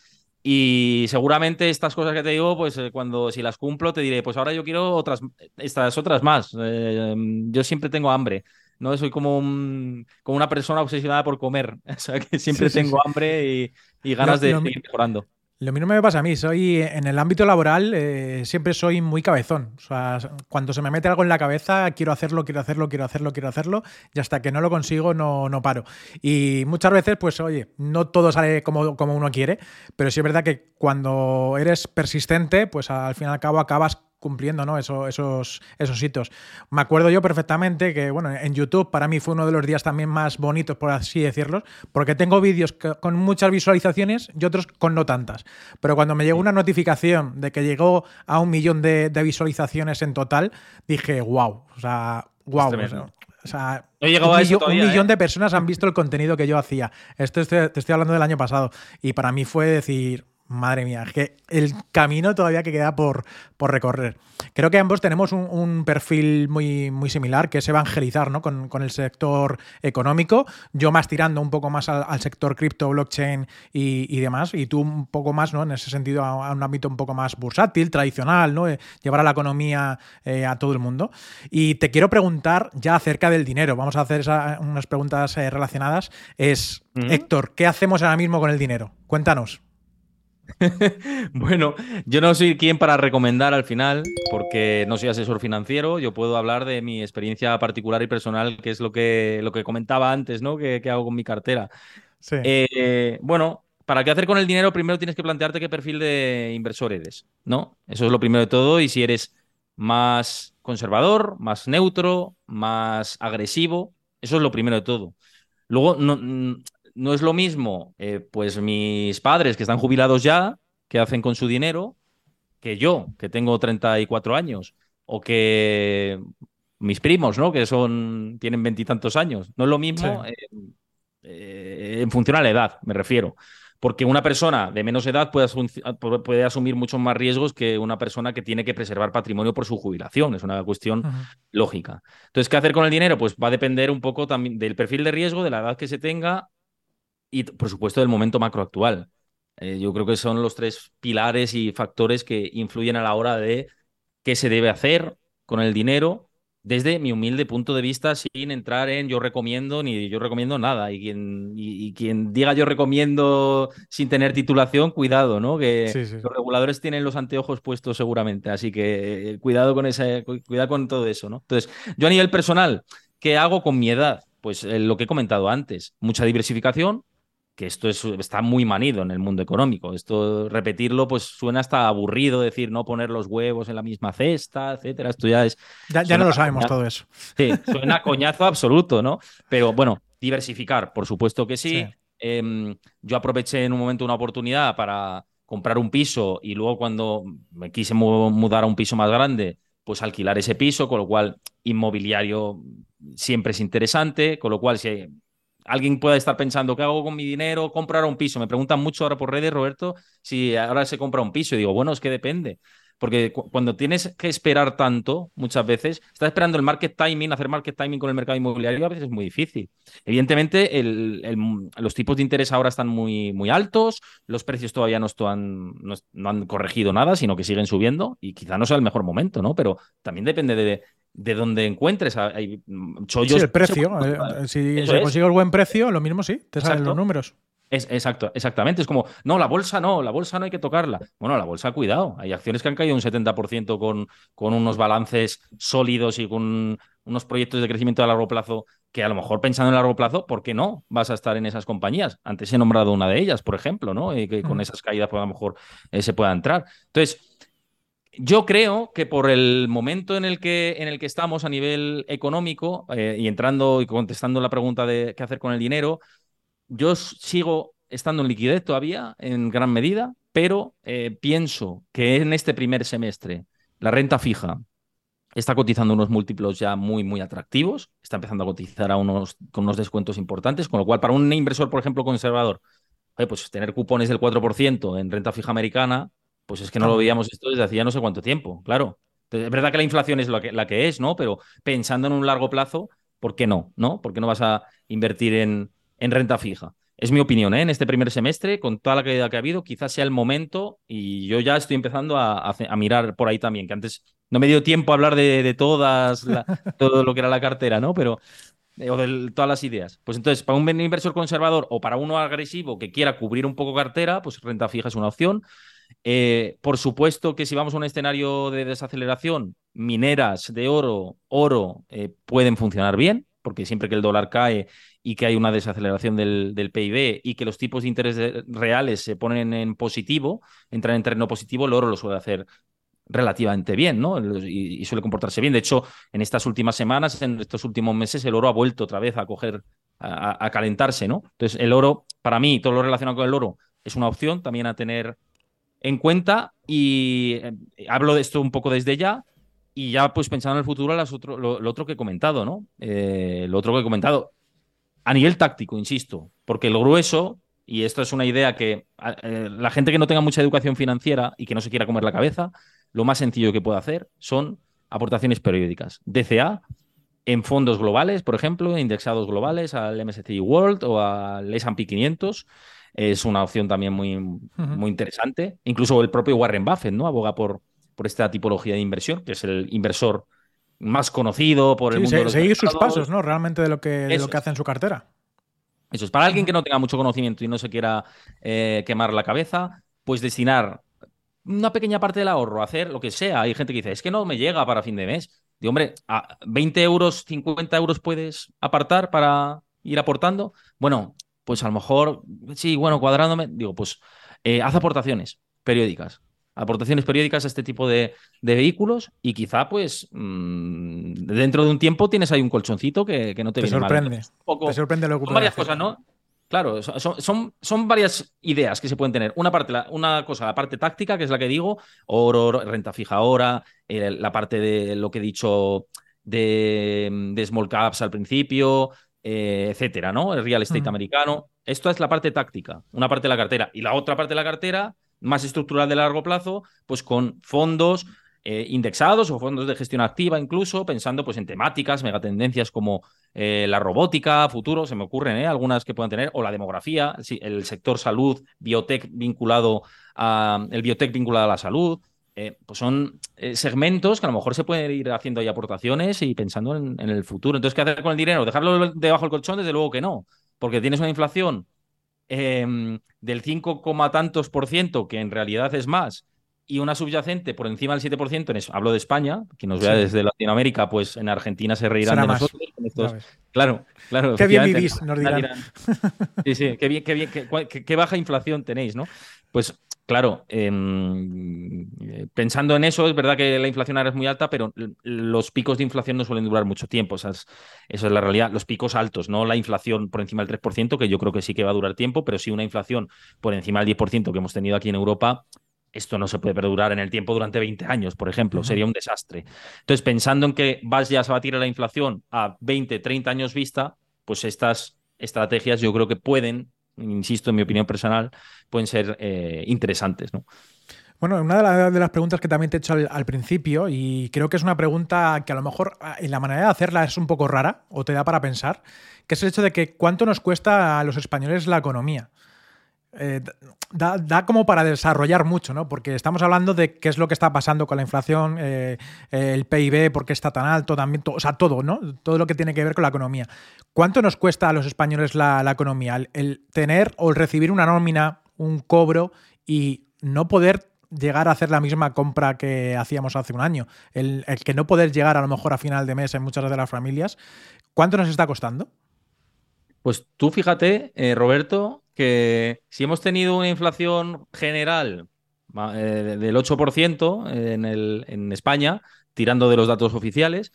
Y seguramente estas cosas que te digo, pues eh, cuando si las cumplo te diré, pues ahora yo quiero otras, estas otras más. Eh, yo siempre tengo hambre. ¿no? Soy como, un, como una persona obsesionada por comer. O sea, que siempre tengo hambre y, ganas de seguir mejorando. Lo mismo me pasa a mí, soy en el ámbito laboral eh, siempre soy muy cabezón. O sea, cuando se me mete algo en la cabeza, quiero hacerlo, quiero hacerlo, quiero hacerlo, quiero hacerlo, y hasta que no lo consigo no, no paro. Y muchas veces, pues oye, no todo sale como, como uno quiere, pero sí es verdad que cuando eres persistente, pues al fin y al cabo acabas cumpliendo ¿no? Eso, esos, esos hitos. Me acuerdo yo perfectamente que, bueno, en YouTube para mí fue uno de los días también más bonitos, por así decirlo, porque tengo vídeos con muchas visualizaciones y otros con no tantas. Pero cuando me llegó una notificación de que llegó a un millón de, visualizaciones en total, dije, wow, o sea, wow. O sea, un, millón, ¿eh? de personas han visto el contenido que yo hacía. Esto te estoy hablando del año pasado. Y para mí fue decir, Madre mía, es que el camino todavía que queda por, por recorrer. Creo que ambos tenemos un, perfil muy, muy similar, que es evangelizar ¿no? con, el sector económico. Yo más tirando un poco más al, sector cripto, blockchain y, demás, y tú un poco más, ¿no? En ese sentido, a, un ámbito un poco más bursátil, tradicional, ¿no? Eh, llevar a la economía eh, a todo el mundo. Y te quiero preguntar ya acerca del dinero. Vamos a hacer unas preguntas eh, relacionadas. Es, Héctor, ¿qué hacemos ahora mismo con el dinero? Cuéntanos. bueno, yo no soy quien para recomendar al final, porque no soy asesor financiero. Yo puedo hablar de mi experiencia particular y personal, que es lo que, lo que comentaba antes, ¿no? Que, hago con mi cartera. Eh, bueno, para qué hacer con el dinero, primero tienes que plantearte qué perfil de inversor eres, ¿no? Eso es lo primero de todo. Y si eres más conservador, más neutro, más agresivo, eso es lo primero de todo. Luego, no, no es lo mismo, eh, pues mis padres que están jubilados ya, que hacen con su dinero, que yo, que tengo 34 años, o que mis primos, ¿no? Que son, tienen veintitantos años. No es lo mismo eh, eh, en función a la edad, me refiero. Porque una persona de menos edad puede, puede, asumir muchos más riesgos que una persona que tiene que preservar patrimonio por su jubilación. Es una cuestión lógica. Entonces, ¿qué hacer con el dinero? Pues va a depender un poco también del perfil de riesgo, de la edad que se tenga y, por supuesto, del momento macro actual. Eh, yo creo que son los tres pilares y factores que influyen a la hora de qué se debe hacer con el dinero desde mi humilde punto de vista, sin entrar en yo recomiendo ni yo recomiendo nada. Y quien, y, quien diga yo recomiendo sin tener titulación, cuidado, ¿no? Que los reguladores tienen los anteojos puestos seguramente. Así que eh, cuidado con ese, cuidado con todo eso, ¿no? Entonces, yo a nivel personal, ¿qué hago con mi edad? Pues eh, lo que he comentado antes, mucha diversificación, que esto está muy manido en el mundo económico. Esto, repetirlo, pues suena hasta aburrido decir no poner los huevos en la misma cesta, etcétera. Esto ya es. Ya, no lo sabemos todo eso. Sí, suena coñazo absoluto, ¿no? Pero bueno, diversificar, por supuesto que sí. Em, yo aproveché en un momento una oportunidad para comprar un piso y luego cuando me quise mudar a un piso más grande, pues alquilar ese piso, con lo cual inmobiliario siempre es interesante, con lo cual si alguien pueda estar pensando, ¿qué hago con mi dinero? Comprar un piso. Me preguntan mucho ahora por redes, Roberto, si ahora se compra un piso. Y digo, bueno, es que depende. Porque cuando tienes que esperar tanto, muchas veces, estás esperando el market timing, hacer market timing con el mercado inmobiliario a veces es muy difícil. Evidentemente, los tipos de interés ahora están muy, muy altos, los precios todavía no, no, han corregido nada, sino que siguen subiendo y quizá no sea el mejor momento, ¿no? Pero también depende de, de donde encuentres. Hay chollos. Sí, el precio. Eh, si consigue el buen precio, lo mismo sí, te salen los números. Es, exacto, exactamente. Es como, no, la bolsa no, la bolsa no hay que tocarla. Bueno, la bolsa, cuidado. Hay acciones que han caído un 70% con, con unos balances sólidos y con unos proyectos de crecimiento a largo plazo que a lo mejor pensando en largo plazo, ¿por qué no vas a estar en esas compañías? Antes he nombrado una de ellas, por ejemplo, ¿no? Y que con mm. esas caídas pues, a lo mejor eh, se pueda entrar. Entonces, yo creo que por el momento en el que, en el que estamos a nivel económico, eh, y entrando y contestando la pregunta de qué hacer con el dinero, yo sigo estando en liquidez todavía en gran medida, pero eh, pienso que en este primer semestre la renta fija está cotizando unos múltiplos ya muy, muy atractivos, está empezando a cotizar a unos, con unos descuentos importantes, con lo cual para un inversor, por ejemplo, conservador, pues tener cupones del 4% en renta fija americana, pues es que no lo veíamos esto desde hacía no sé cuánto tiempo, claro. Es verdad que la inflación es lo que, la que es, ¿no? Pero pensando en un largo plazo, ¿por qué no? ¿No? ¿Por qué no vas a invertir en, en renta fija? Es mi opinión, ¿eh? En este primer semestre, con toda la caída que ha habido, quizás sea el momento y yo ya estoy empezando a, mirar por ahí también, que antes no me dio tiempo a hablar de, todas, todo lo que era la cartera, ¿no? Pero, eh, o de todas las ideas. Pues entonces, para un inversor conservador o para uno agresivo que quiera cubrir un poco cartera, pues renta fija es una opción. Eh, por supuesto que si vamos a un escenario de desaceleración, mineras de oro, oro, pueden funcionar bien, porque siempre que el dólar cae y que hay una desaceleración del, PIB y que los tipos de interés reales se ponen en positivo, entran en terreno positivo, el oro lo suele hacer relativamente bien, ¿no? Y, suele comportarse bien. De hecho, en estas últimas semanas, en estos últimos meses, el oro ha vuelto otra vez a coger, a, calentarse, ¿no? Entonces, el oro, para mí, todo lo relacionado con el oro es una opción también a tener en cuenta y eh, hablo de esto un poco desde ya. Y ya, pues pensando en el futuro, lo, otro que he comentado, ¿no? Eh, lo otro que he comentado, a nivel táctico, insisto, porque lo grueso, y esto es una idea que eh, la gente que no tenga mucha educación financiera y que no se quiera comer la cabeza, lo más sencillo que puede hacer son aportaciones periódicas. DCA en fondos globales, por ejemplo, indexados globales al MSCI World o al S&P 500 es una opción también muy, muy interesante. Incluso el propio Warren Buffett, ¿no? Aboga por, por esta tipología de inversión, que es el inversor más conocido por el mundo. seguir sus pasos, ¿no? Realmente de lo que, lo que hace en su cartera. Eso es. Para alguien que no tenga mucho conocimiento y no se quiera eh, quemar la cabeza, pues destinar una pequeña parte del ahorro hacer lo que sea. Hay gente que dice, es que no me llega para fin de mes. Digo, hombre, a 20 euros, 50 euros puedes apartar para ir aportando. Bueno, pues a lo mejor, sí, bueno, cuadrándome, digo, pues eh, haz aportaciones periódicas aportaciones periódicas a este tipo de, vehículos y quizá pues mm, dentro de un tiempo tienes ahí un colchoncito que, no te, te sorprende. te sorprende lo que Son varias cosas, ¿no? Claro, son, son, varias ideas que se pueden tener. Una parte, una cosa, la parte táctica, que es la que digo, oro, renta fija ahora, eh, la parte de lo que he dicho de, small caps al principio, eh, etcétera, ¿no? El real estate americano. Esto es la parte táctica, una parte de la cartera. Y la otra parte de la cartera más estructural de largo plazo, pues con fondos eh, indexados o fondos de gestión activa incluso, pensando pues en temáticas, megatendencias como eh, la robótica, futuro, se me ocurren ¿eh? algunas que puedan tener, o la demografía, el sector salud, biotech vinculado a el biotech vinculado a la salud. pues son segmentos que a lo mejor se pueden ir haciendo ahí aportaciones y pensando en, en el futuro. Entonces, ¿qué hacer con el dinero? ¿Dejarlo debajo del colchón? Desde luego que no, porque tienes una inflación Em, del 5, tantos por ciento, que en realidad es más, y una subyacente por encima del 7%, en eso, hablo de España, que nos vea desde Latinoamérica, pues en Argentina se reirán de nosotros. claro, claro. Qué bien vivís, nos dirán. Sí, sí, qué, bien, qué, bien, qué, baja inflación tenéis, ¿no? Pues claro, em, pensando en eso, es verdad que la inflación ahora es muy alta, pero los picos de inflación no suelen durar mucho tiempo. Esa es, es, la realidad. Los picos altos, no la inflación por encima del 3%, que yo creo que sí que va a durar tiempo, pero sí una inflación por encima del 10% que hemos tenido aquí en Europa. Esto no se puede perdurar en el tiempo durante 20 años, por ejemplo, sería un desastre. Entonces, pensando en que vas ya a batir la inflación a 20, 30 años vista, pues estas estrategias yo creo que pueden insisto, en mi opinión personal, pueden ser eh, interesantes. ¿no? Bueno, una de, las preguntas que también te he hecho al, principio, y creo que es una pregunta que a lo mejor ah, en la manera de hacerla es un poco rara, o te da para pensar, que es el hecho de que cuánto nos cuesta a los españoles la economía. Eh, da, como para desarrollar mucho, ¿no? Porque estamos hablando de qué es lo que está pasando con la inflación, eh, el PIB, por qué está tan alto, también, o sea, todo, ¿no? Todo lo que tiene que ver con la economía. ¿Cuánto nos cuesta a los españoles la, economía? El, tener o el recibir una nómina, un cobro y no poder llegar a hacer la misma compra que hacíamos hace un año. El, que no poder llegar a lo mejor a final de mes en muchas de las familias. ¿Cuánto nos está costando? Pues tú fíjate, eh, Roberto, que si hemos tenido una inflación general eh, del 8% en, el, en, España, tirando de los datos oficiales,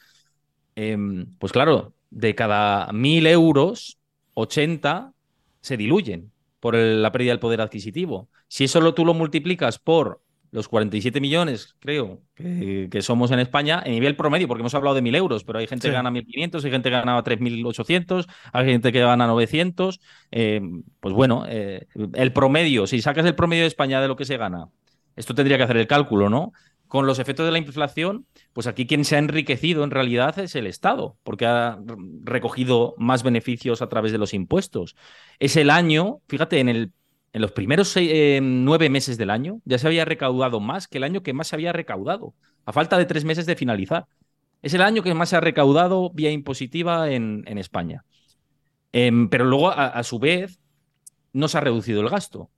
em, pues claro, de cada mil euros, 80 se diluyen por la pérdida del poder adquisitivo. Si eso lo, tú lo multiplicas por los 47 millones, creo, que, somos en España, en nivel promedio, porque hemos hablado de 1.000 euros, pero hay gente que gana 1.500, hay gente que gana 3.800, hay gente que gana 900. Eh, pues bueno, eh, el promedio, si sacas el promedio de España de lo que se gana, esto tendría que hacer el cálculo, ¿no? Con los efectos de la inflación, pues aquí quien se ha enriquecido en realidad es el Estado, porque ha recogido más beneficios a través de los impuestos. Es el año, fíjate, en el en los primeros eh, nueve meses del año ya se había recaudado más que el año que más se había recaudado, a falta de tres meses de finalizar. Es el año que más se ha recaudado vía impositiva en, España. Em, pero luego, a, su vez, no se ha reducido el gasto.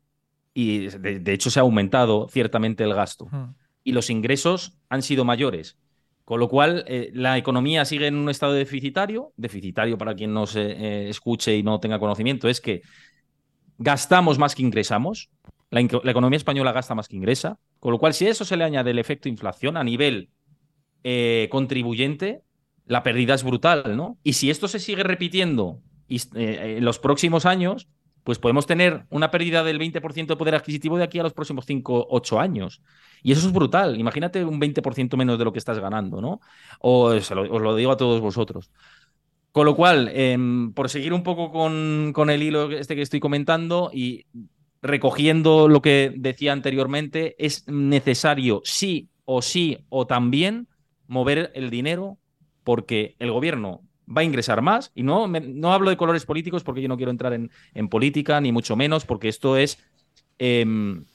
Y de, hecho se ha aumentado ciertamente el gasto. Y los ingresos han sido mayores. Con lo cual, eh, la economía sigue en un estado deficitario. Deficitario, para quien no se eh, escuche y no tenga conocimiento, es que gastamos más que ingresamos. La, economía española gasta más que ingresa. Con lo cual, si a eso se le añade el efecto inflación a nivel eh, contribuyente, la pérdida es brutal, ¿no? Y si esto se sigue repitiendo eh, en los próximos años, pues podemos tener una pérdida del 20% de poder adquisitivo de aquí a los próximos 5, 8 años. Y eso es brutal. Imagínate un 20% menos de lo que estás ganando, ¿no? O os lo digo a todos vosotros. Con lo cual, em, por seguir un poco con, el hilo este que estoy comentando y recogiendo lo que decía anteriormente, es necesario sí o sí o también mover el dinero porque el gobierno va a ingresar más. Y no, no hablo de colores políticos porque yo no quiero entrar en, en política, ni mucho menos, porque esto es... Em,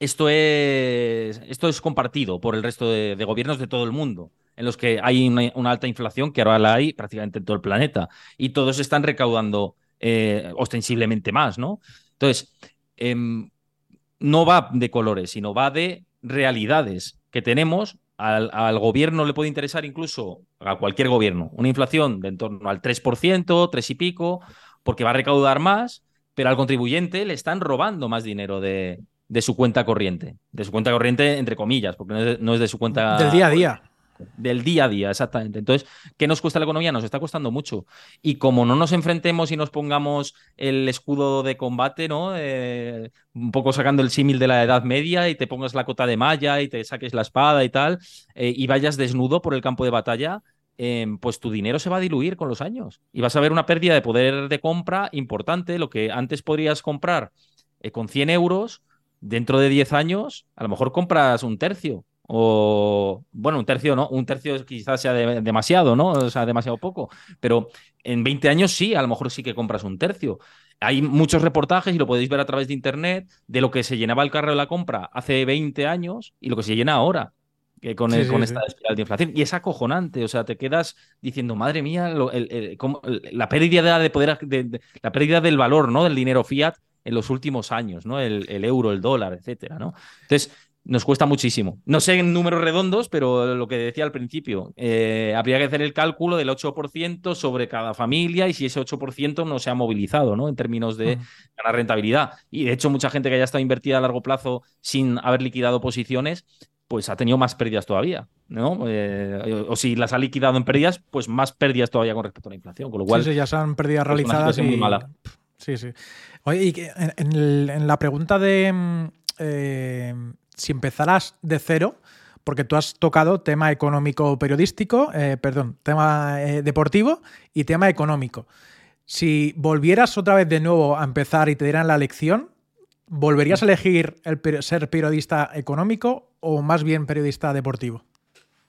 esto es, esto es compartido por el resto de, gobiernos de todo el mundo en los que hay una, alta inflación, que ahora la hay prácticamente en todo el planeta, y todos están recaudando eh, ostensiblemente más, ¿no? Entonces, em, no va de colores, sino va de realidades que tenemos. Al, gobierno le puede interesar incluso, a cualquier gobierno, una inflación de en torno al 3%, 3 y pico, porque va a recaudar más, pero al contribuyente le están robando más dinero de, su cuenta corriente. De su cuenta corriente, entre comillas, porque no es, no es de su cuenta... Del día a día del día a día, exactamente. Entonces, ¿qué nos cuesta la economía? Nos está costando mucho. Y como no nos enfrentemos y nos pongamos el escudo de combate, ¿no? Eh, un poco sacando el símil de la Edad Media y te pongas la cota de malla y te saques la espada y tal, eh, y vayas desnudo por el campo de batalla, em, pues tu dinero se va a diluir con los años. Y vas a ver una pérdida de poder de compra importante. Lo que antes podrías comprar eh, con 100 euros, dentro de 10 años, a lo mejor compras un tercio o bueno, un tercio no, un tercio quizás sea demasiado, ¿no? O sea, demasiado poco, pero en 20 años sí, a lo mejor sí que compras un tercio. Hay muchos reportajes y lo podéis ver a través de internet de lo que se llenaba el carro de la compra hace 20 años y lo que se llena ahora. Eh, con, con esta espiral de inflación. Y es acojonante, o sea, te quedas diciendo, madre mía, la pérdida de poder, la pérdida del valor, ¿no? Del dinero fiat en los últimos años, ¿no? El, el, euro, el dólar, etcétera, ¿no? Entonces, nos cuesta muchísimo. No sé en números redondos, pero lo que decía al principio, eh, habría que hacer el cálculo del 8% sobre cada familia y si ese 8% no se ha movilizado, ¿no? En términos de ganar rentabilidad. Y de hecho, mucha gente que haya estado invertida a largo plazo sin haber liquidado posiciones, pues ha tenido más pérdidas todavía, ¿no? Eh, o si las ha liquidado en pérdidas, pues más pérdidas todavía con respecto a la inflación. Con lo cual, sí, ya son pérdidas realizadas. Y... muy mala. Sí, sí. Oye, en, la pregunta de. Mm, eh, si empezarás de cero, porque tú has tocado tema económico periodístico, eh, perdón, tema eh, deportivo y tema económico. Si volvieras otra vez de nuevo a empezar y te dieran la lección, ¿volverías a elegir el ser periodista económico o más bien periodista deportivo?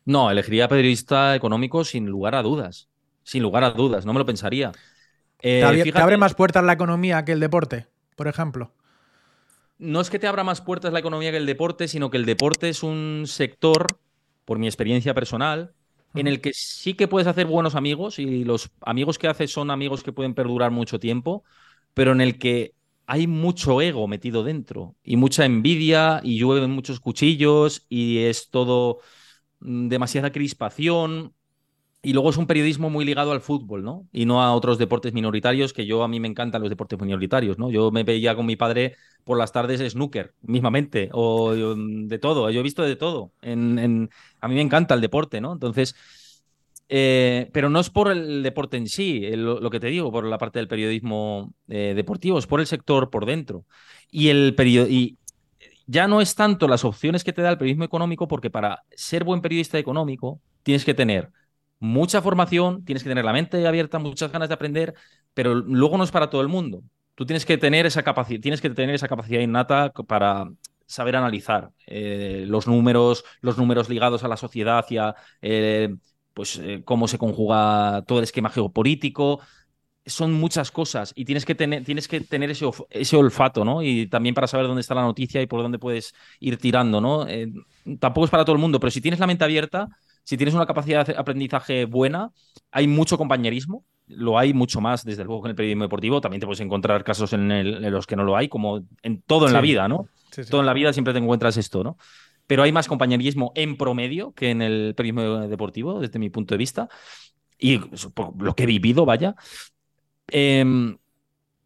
No, elegiría periodista económico sin lugar a dudas. Sin lugar a dudas, no me lo pensaría. ¿Te, ¿Te abre más puertas la economía que el deporte, por ejemplo? no es que te abra más puertas la economía que el deporte, sino que el deporte es un sector, por mi experiencia personal, en el que sí que puedes hacer buenos amigos y los amigos que haces son amigos que pueden perdurar mucho tiempo, pero en el que hay mucho ego metido dentro y mucha envidia y llueven muchos cuchillos y es todo mm, demasiada crispación y luego es un periodismo muy ligado al fútbol, ¿no? Y no a otros deportes minoritarios, que yo a mí me encantan los deportes minoritarios, ¿no? Yo me veía con mi padre por las tardes snooker, mismamente, o mm, de todo. Yo he visto de todo. A mí me encanta el deporte, ¿no? Entonces, eh, pero no es por el deporte en sí, lo, que te digo, por la parte del periodismo eh, deportivo, es por el sector por dentro. Y el y ya no es tanto las opciones que te da el periodismo económico, porque para ser buen periodista económico tienes que tener mucha formación, tienes que tener la mente abierta, muchas ganas de aprender, pero luego no es para todo el mundo. Tú tienes que tener esa capacidad, tienes que tener esa capacidad innata para saber analizar eh, los números, los números ligados a la sociedad y a eh, pues, eh, cómo se conjuga todo el esquema geopolítico. Son muchas cosas y tienes que tener, tienes que tener ese, ese, olfato, ¿no? Y también para saber dónde está la noticia y por dónde puedes ir tirando, ¿no? tampoco es para todo el mundo, pero si tienes la mente abierta, si tienes una capacidad de aprendizaje buena, hay mucho compañerismo, lo hay mucho más, desde luego, en el periodismo deportivo. También te puedes encontrar casos en, los que no lo hay, como en todo en la vida, ¿no? Todo en la vida siempre te encuentras esto, ¿no? Pero hay más compañerismo en promedio que en el periodismo deportivo, desde mi punto de vista. Y por lo que he vivido, vaya. Em,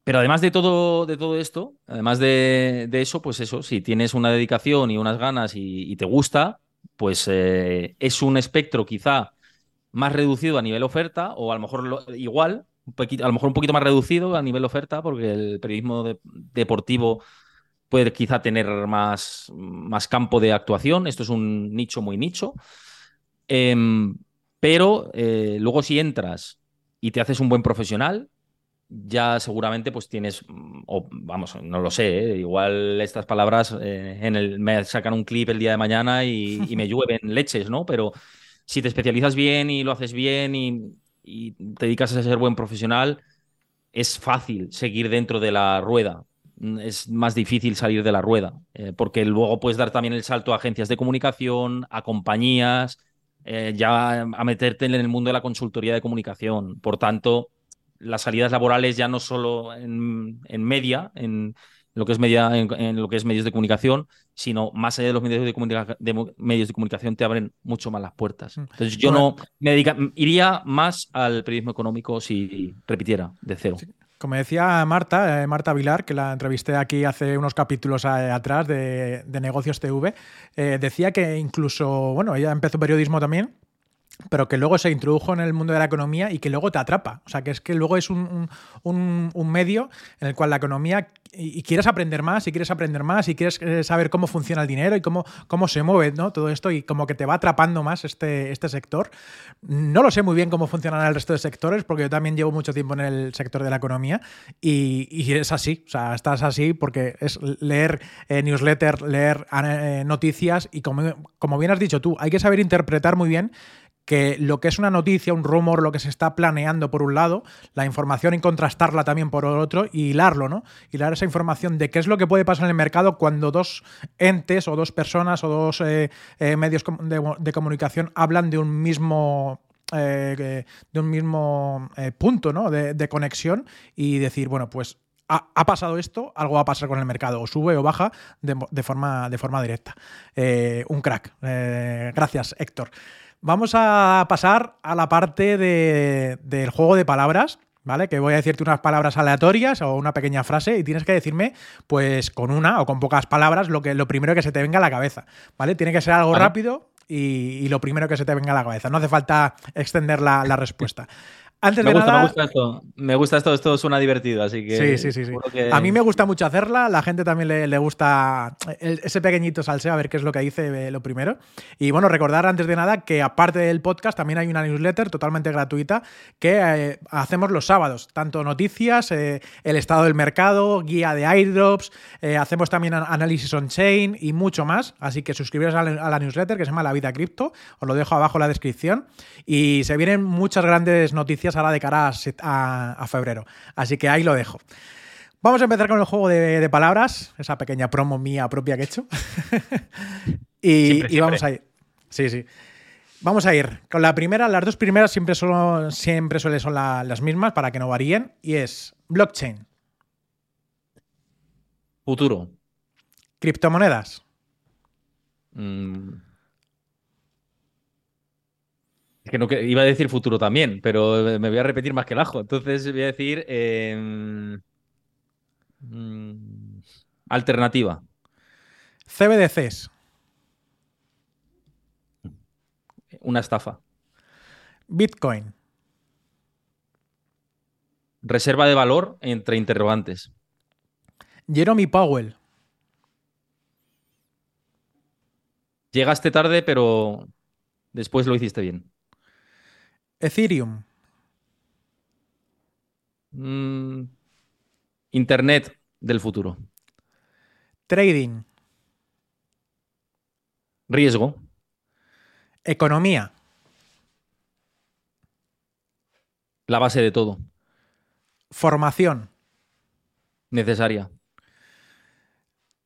pero además de todo, de todo esto, además de, eso, pues eso, si tienes una dedicación y unas ganas y, te gusta, pues eh, es un espectro quizá más reducido a nivel oferta, o a lo mejor igual, a lo mejor un poquito más reducido a nivel oferta, porque el periodismo deportivo puede quizá tener más, más campo de actuación. Esto es un nicho muy nicho. Em, pero eh, luego si entras y te haces un buen profesional, ya seguramente pues tienes, o vamos, no lo sé, ¿eh? igual estas palabras eh, en el, me sacan un clip el día de mañana y, me llueven leches, ¿no? Pero si te especializas bien y lo haces bien y, y, te dedicas a ser buen profesional, es fácil seguir dentro de la rueda. Mm, es más difícil salir de la rueda, eh, porque luego puedes dar también el salto a agencias de comunicación, a compañías, ya a meterte en el mundo de la consultoría de comunicación. Por tanto, las salidas laborales ya no solo en, media, en lo que es media, en, lo que es medios de comunicación, sino más allá de los medios de, de, medios de comunicación te abren mucho más las puertas. Mm. Entonces yo no me iría más al periodismo económico si repitiera de cero. Como decía Marta, eh, Marta Vilar, que la entrevisté aquí hace unos capítulos eh, atrás de, Negocios TV, eh, decía que incluso, bueno, ella empezó periodismo también, pero que luego se introdujo en el mundo de la economía y que luego te atrapa. O sea, que es que luego es un, medio en el cual la economía, y, quieres aprender más, y quieres aprender más, y quieres eh, saber cómo funciona el dinero y cómo, cómo se mueve ¿no? todo esto, y como que te va atrapando más este, este sector. No lo sé muy bien cómo funcionan el resto de sectores, porque yo también llevo mucho tiempo en el sector de la economía, y, es así. O sea, estás así porque es leer eh, newsletter, leer eh, noticias, y como, como bien has dicho tú, hay que saber interpretar muy bien que lo que es una noticia, un rumor, lo que se está planeando por un lado, la información y contrastarla también por otro y hilarlo, ¿no? Hilar esa información de qué es lo que puede pasar en el mercado cuando dos entes o dos personas o dos eh, eh, medios de, comunicación hablan de un mismo eh, de un mismo punto ¿no? de, conexión y decir, bueno, pues ha, pasado esto, algo va a pasar con el mercado, o sube o baja de, forma, de forma directa. un crack. gracias, Héctor. Vamos a pasar a la parte del juego de palabras. ¿Vale? Que voy a decirte unas palabras aleatorias o una pequeña frase y tienes que decirme, pues con una o con pocas palabras, lo, que, lo primero que se te venga a la cabeza. ¿Vale? Tiene que ser algo rápido y, lo primero que se te venga a la cabeza. No hace falta extender la, la respuesta me gusta, esto. Me gusta esto, esto suena divertido, así que. Sí, sí, sí. A mí me gusta mucho hacerla, la gente también le, gusta ese pequeñito salseo, a ver qué es lo que dice lo primero. Y bueno, recordar antes de nada que aparte del podcast también hay una newsletter totalmente gratuita que eh, hacemos los sábados, tanto noticias, eh, el estado del mercado, guía de airdrops, eh, hacemos también análisis on-chain y mucho más. Así que suscribiros a la, newsletter que se llama La Vida Cripto, os lo dejo abajo en la descripción. Y se vienen muchas grandes noticias ahora de cara a, febrero. Así que ahí lo dejo. Vamos a empezar con el juego de, palabras, esa pequeña promo mía propia que he hecho. y, vamos a ir. Sí, sí. Vamos a ir con la primera. Las dos primeras siempre, solo, siempre suelen son las mismas para que no varíen. Y es blockchain. Futuro. Criptomonedas. Mm, Es que no iba a decir futuro también, pero me voy a repetir más que el ajo. Entonces voy a decir em, mm, alternativa. CBDCs. Una estafa. Bitcoin. Reserva de valor entre interrogantes. Jeremy Powell. Llegaste tarde, pero después lo hiciste bien. Ethereum. Mm, Internet del futuro. Trading. Riesgo. Economía. La base de todo. Formación. Necesaria.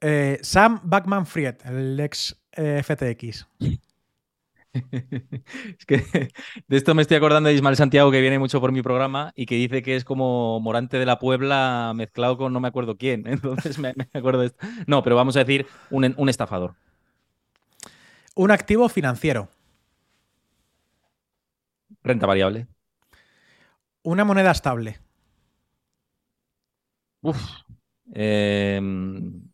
Eh, Sam Backman Fried, el ex eh, FTX. es que de esto me estoy acordando de Ismael Santiago, que viene mucho por mi programa y que dice que es como Morante de la Puebla mezclado con no me acuerdo quién. Entonces me, me acuerdo de esto. No, pero vamos a decir un, un estafador. Un activo financiero. Renta variable. Una moneda estable. Uf. Em,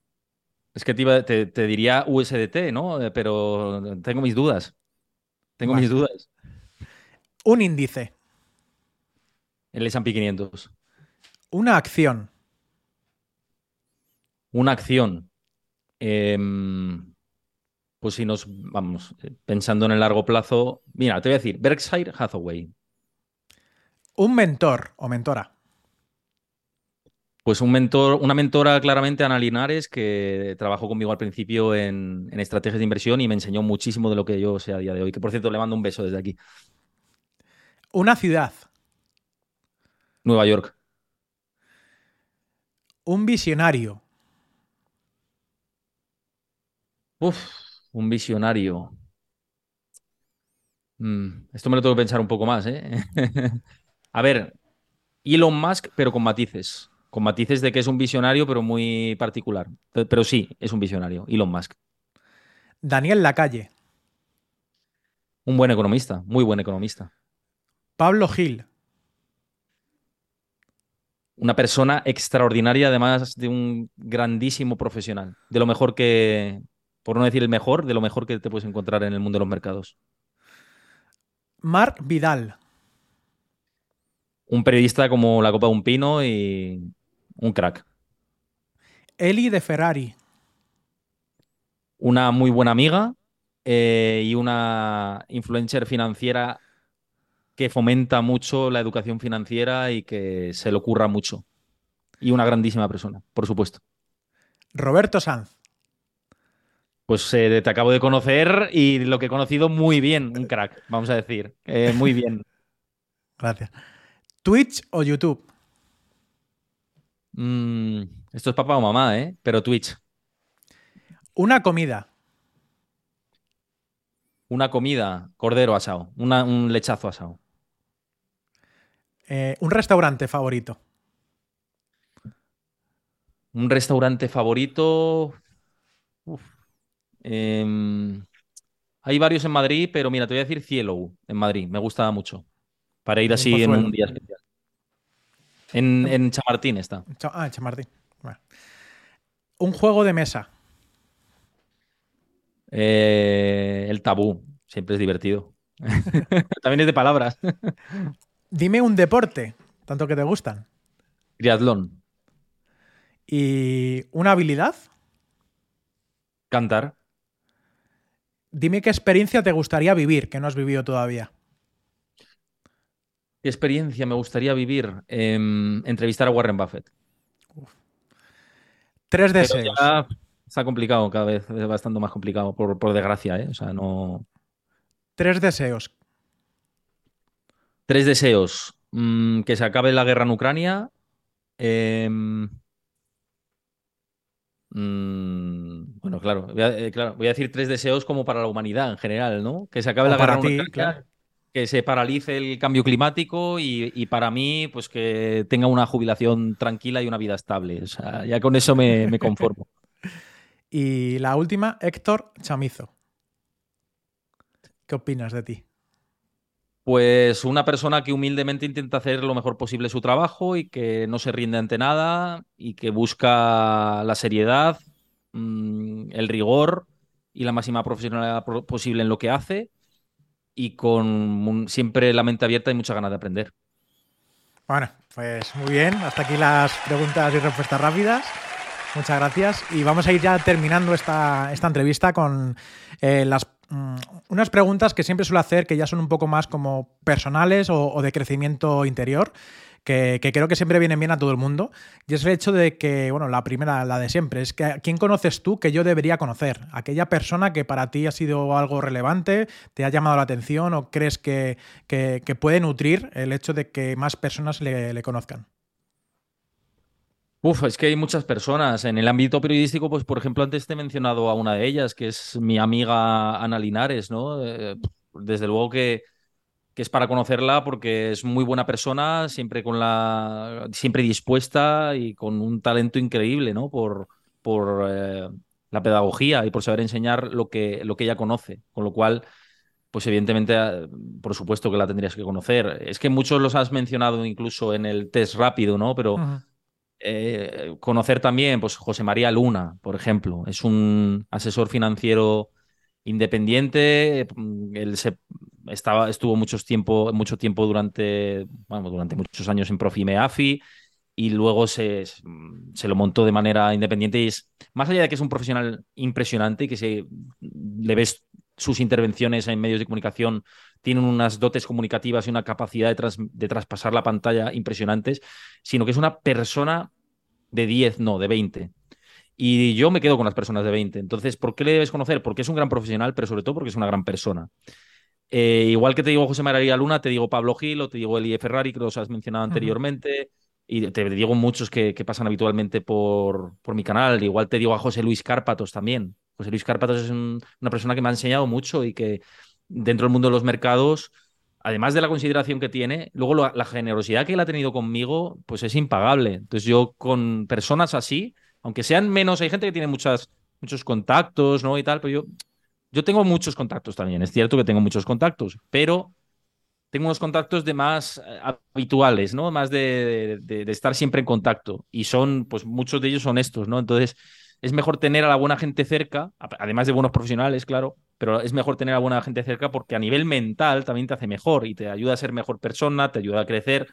es que te, iba- te- te diría USDT, ¿no? Eh, Pero tengo mis dudas. Tengo mis dudas. Un índice. El S&P 500. Una acción. Una acción. Em, pues si nos vamos eh, pensando en el largo plazo. Mira, te voy a decir, Berkshire Hathaway. Un mentor o mentora. Pues un mentor, una mentora claramente, Ana Linares, que trabajó conmigo al principio en, en estrategias de inversión y me enseñó muchísimo de lo que yo sé a día de hoy. Que por cierto, le mando un beso desde aquí. Una ciudad. Nueva York. Un visionario. Uf, un visionario. Mm, esto me lo tengo que pensar un poco más, ¿eh? A ver, Elon Musk, pero con matices. Con matices de que es un visionario, pero muy particular. Pe- Pero sí, es un visionario, Elon Musk. Daniel Lacalle. Un buen economista, muy buen economista. Pablo Gil. Una persona extraordinaria, además de un grandísimo profesional. De lo mejor que, por no decir el mejor, de lo mejor que te puedes encontrar en el mundo de los mercados. Marc Vidal. Un periodista como la copa de un pino y un crack. Eli de Ferrari. una muy buena amiga eh, y una influencer financiera que fomenta mucho la educación financiera y que se le ocurra mucho. Y una grandísima persona, por supuesto. Roberto Sanz. Pues eh, te acabo de conocer y lo que he conocido muy bien, un crack, vamos a decir. Eh, muy bien. Gracias. Twitch o YouTube. Mm, esto es papá o mamá, ¿eh? Pero Twitch. Una comida. Una comida, cordero asado, una- un lechazo asado. Eh, un restaurante favorito. Un restaurante favorito. Uf. Em, hay varios en Madrid, pero mira, te voy a decir Cielo en Madrid. Me gusta mucho. Para ir así en un día especial. En, en Chamartín está. Ah, Chamartín. Bueno. Un juego de mesa. Eh, el tabú. Siempre es divertido. También es de palabras. Dime un deporte, tanto que te gustan. Triatlón. Y una habilidad. Cantar. Dime qué experiencia te gustaría vivir, que no has vivido todavía. ¿Qué experiencia me gustaría vivir? Em, entrevistar a Warren Buffett. Tres deseos. ya está complicado cada vez, es bastante más complicado, por, por desgracia, ¿eh? O sea, no. Tres deseos. Tres deseos. Mm, que se acabe la guerra en Ucrania. Em, mm, bueno, claro voy, a, eh, claro, voy a decir tres deseos como para la humanidad en general, ¿no? Que se acabe O la guerra en Ucrania, claro. Que se paralice el cambio climático y, y para mí, pues que tenga una jubilación tranquila y una vida estable. O sea, ya con eso me, me conformo. Y la última, Héctor Chamizo. ¿Qué opinas de ti? Pues una persona que humildemente intenta hacer lo mejor posible su trabajo y que no se rinde ante nada y que busca la seriedad, mm, el rigor y la máxima profesionalidad pro- posible en lo que hace y con siempre la mente abierta y muchas ganas de aprender. Bueno, pues muy bien. Hasta aquí las preguntas y respuestas rápidas. Muchas gracias. Y vamos a ir ya terminando esta, esta entrevista con eh, las, mm, unas preguntas que siempre suelo hacer que ya son un poco más como personales o, de crecimiento interior. Que, creo que siempre vienen bien a todo el mundo. Y es el hecho de que, bueno, la primera, la de siempre, es que ¿quién conoces tú que yo debería conocer? Aquella persona que para ti ha sido algo relevante, te ha llamado la atención o crees que, puede nutrir el hecho de que más personas le conozcan. Uf, es que hay muchas personas. En el ámbito periodístico, pues por ejemplo, antes te he mencionado a una de ellas, que es mi amiga Ana Linares, ¿no? Eh, desde luego que, que, es para conocerla porque es muy buena persona, siempre con la. siempre dispuesta y con un talento increíble, ¿no? Por, por eh, la pedagogía y por saber enseñar lo que, lo que ella conoce. Con lo cual, pues evidentemente, eh, por supuesto que la tendrías que conocer. Es que muchos los has mencionado incluso en el test rápido, ¿no? Pero. Eh, conocer también, pues José María Luna, por ejemplo, es un asesor financiero independiente. Mm, él se estaba, estuvo muchos tiempo, mucho tiempo durante, bueno, durante muchos años en Profime AFI y luego se, se, lo montó de manera independiente. Y es, más allá de que es un profesional impresionante y que se, le ves sus intervenciones en medios de comunicación, tienen unas dotes comunicativas y una capacidad de, de traspasar la pantalla impresionantes, sino que es una persona de 10, no, de 20. Y yo me quedo con las personas de 20. Entonces, ¿por qué le debes conocer? Porque es un gran profesional, pero sobre todo porque es una gran persona. Eh, igual que te digo José María Luna, te digo Pablo Gil o te digo Elie Ferrari, que los has mencionado anteriormente. Y te digo muchos que, pasan habitualmente por, por, mi canal. Igual te digo a José Luis Cárpatos también. José Luis Cárpatos es una persona que me ha enseñado mucho y que dentro del mundo de los mercados además de la consideración que tiene, luego la generosidad que él ha tenido conmigo, pues es impagable. Entonces yo con personas así, aunque sean menos, hay gente que tiene muchas, muchos contactos, ¿no? Y tal, pero yo, yo tengo muchos contactos también, es cierto que tengo muchos contactos, pero tengo unos contactos de más eh, habituales, ¿no? Más de, de, estar siempre en contacto. Y son, pues muchos de ellos son estos, ¿no? Entonces es mejor tener a la buena gente cerca, además de buenos profesionales, claro, pero es mejor tener a buena gente cerca porque a nivel mental también te hace mejor y te ayuda a ser mejor persona, te ayuda a crecer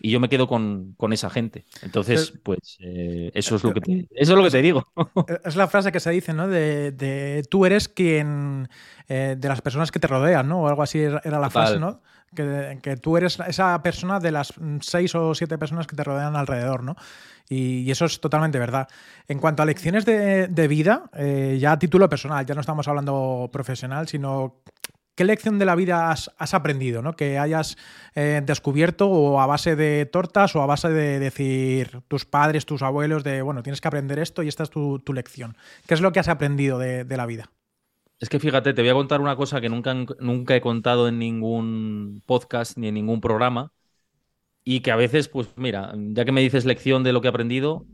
y yo me quedo con, con esa gente. Entonces, pues eh, eso, es lo que te, eso es lo que te digo. Es la frase que se dice, ¿no? De, tú eres quien, eh, de las personas que te rodean, ¿no? O algo así era la frase, ¿no? Que, tú eres esa persona de las seis o siete personas que te rodean alrededor, ¿no? Y, eso es totalmente verdad. En cuanto a lecciones de, vida, eh, ya a título personal, ya no estamos hablando profesional, sino ¿Qué lección de la vida has, aprendido, ¿no? que hayas eh, descubierto o a base de tortas o a base de decir tus padres, tus abuelos, de, bueno, tienes que aprender esto y esta es tu, lección? ¿Qué es lo que has aprendido de, la vida? Es que fíjate, te voy a contar una cosa que nunca, nunca he contado en ningún podcast ni en ningún programa, y que a veces, pues mira, ya que me dices lección de lo que he aprendido,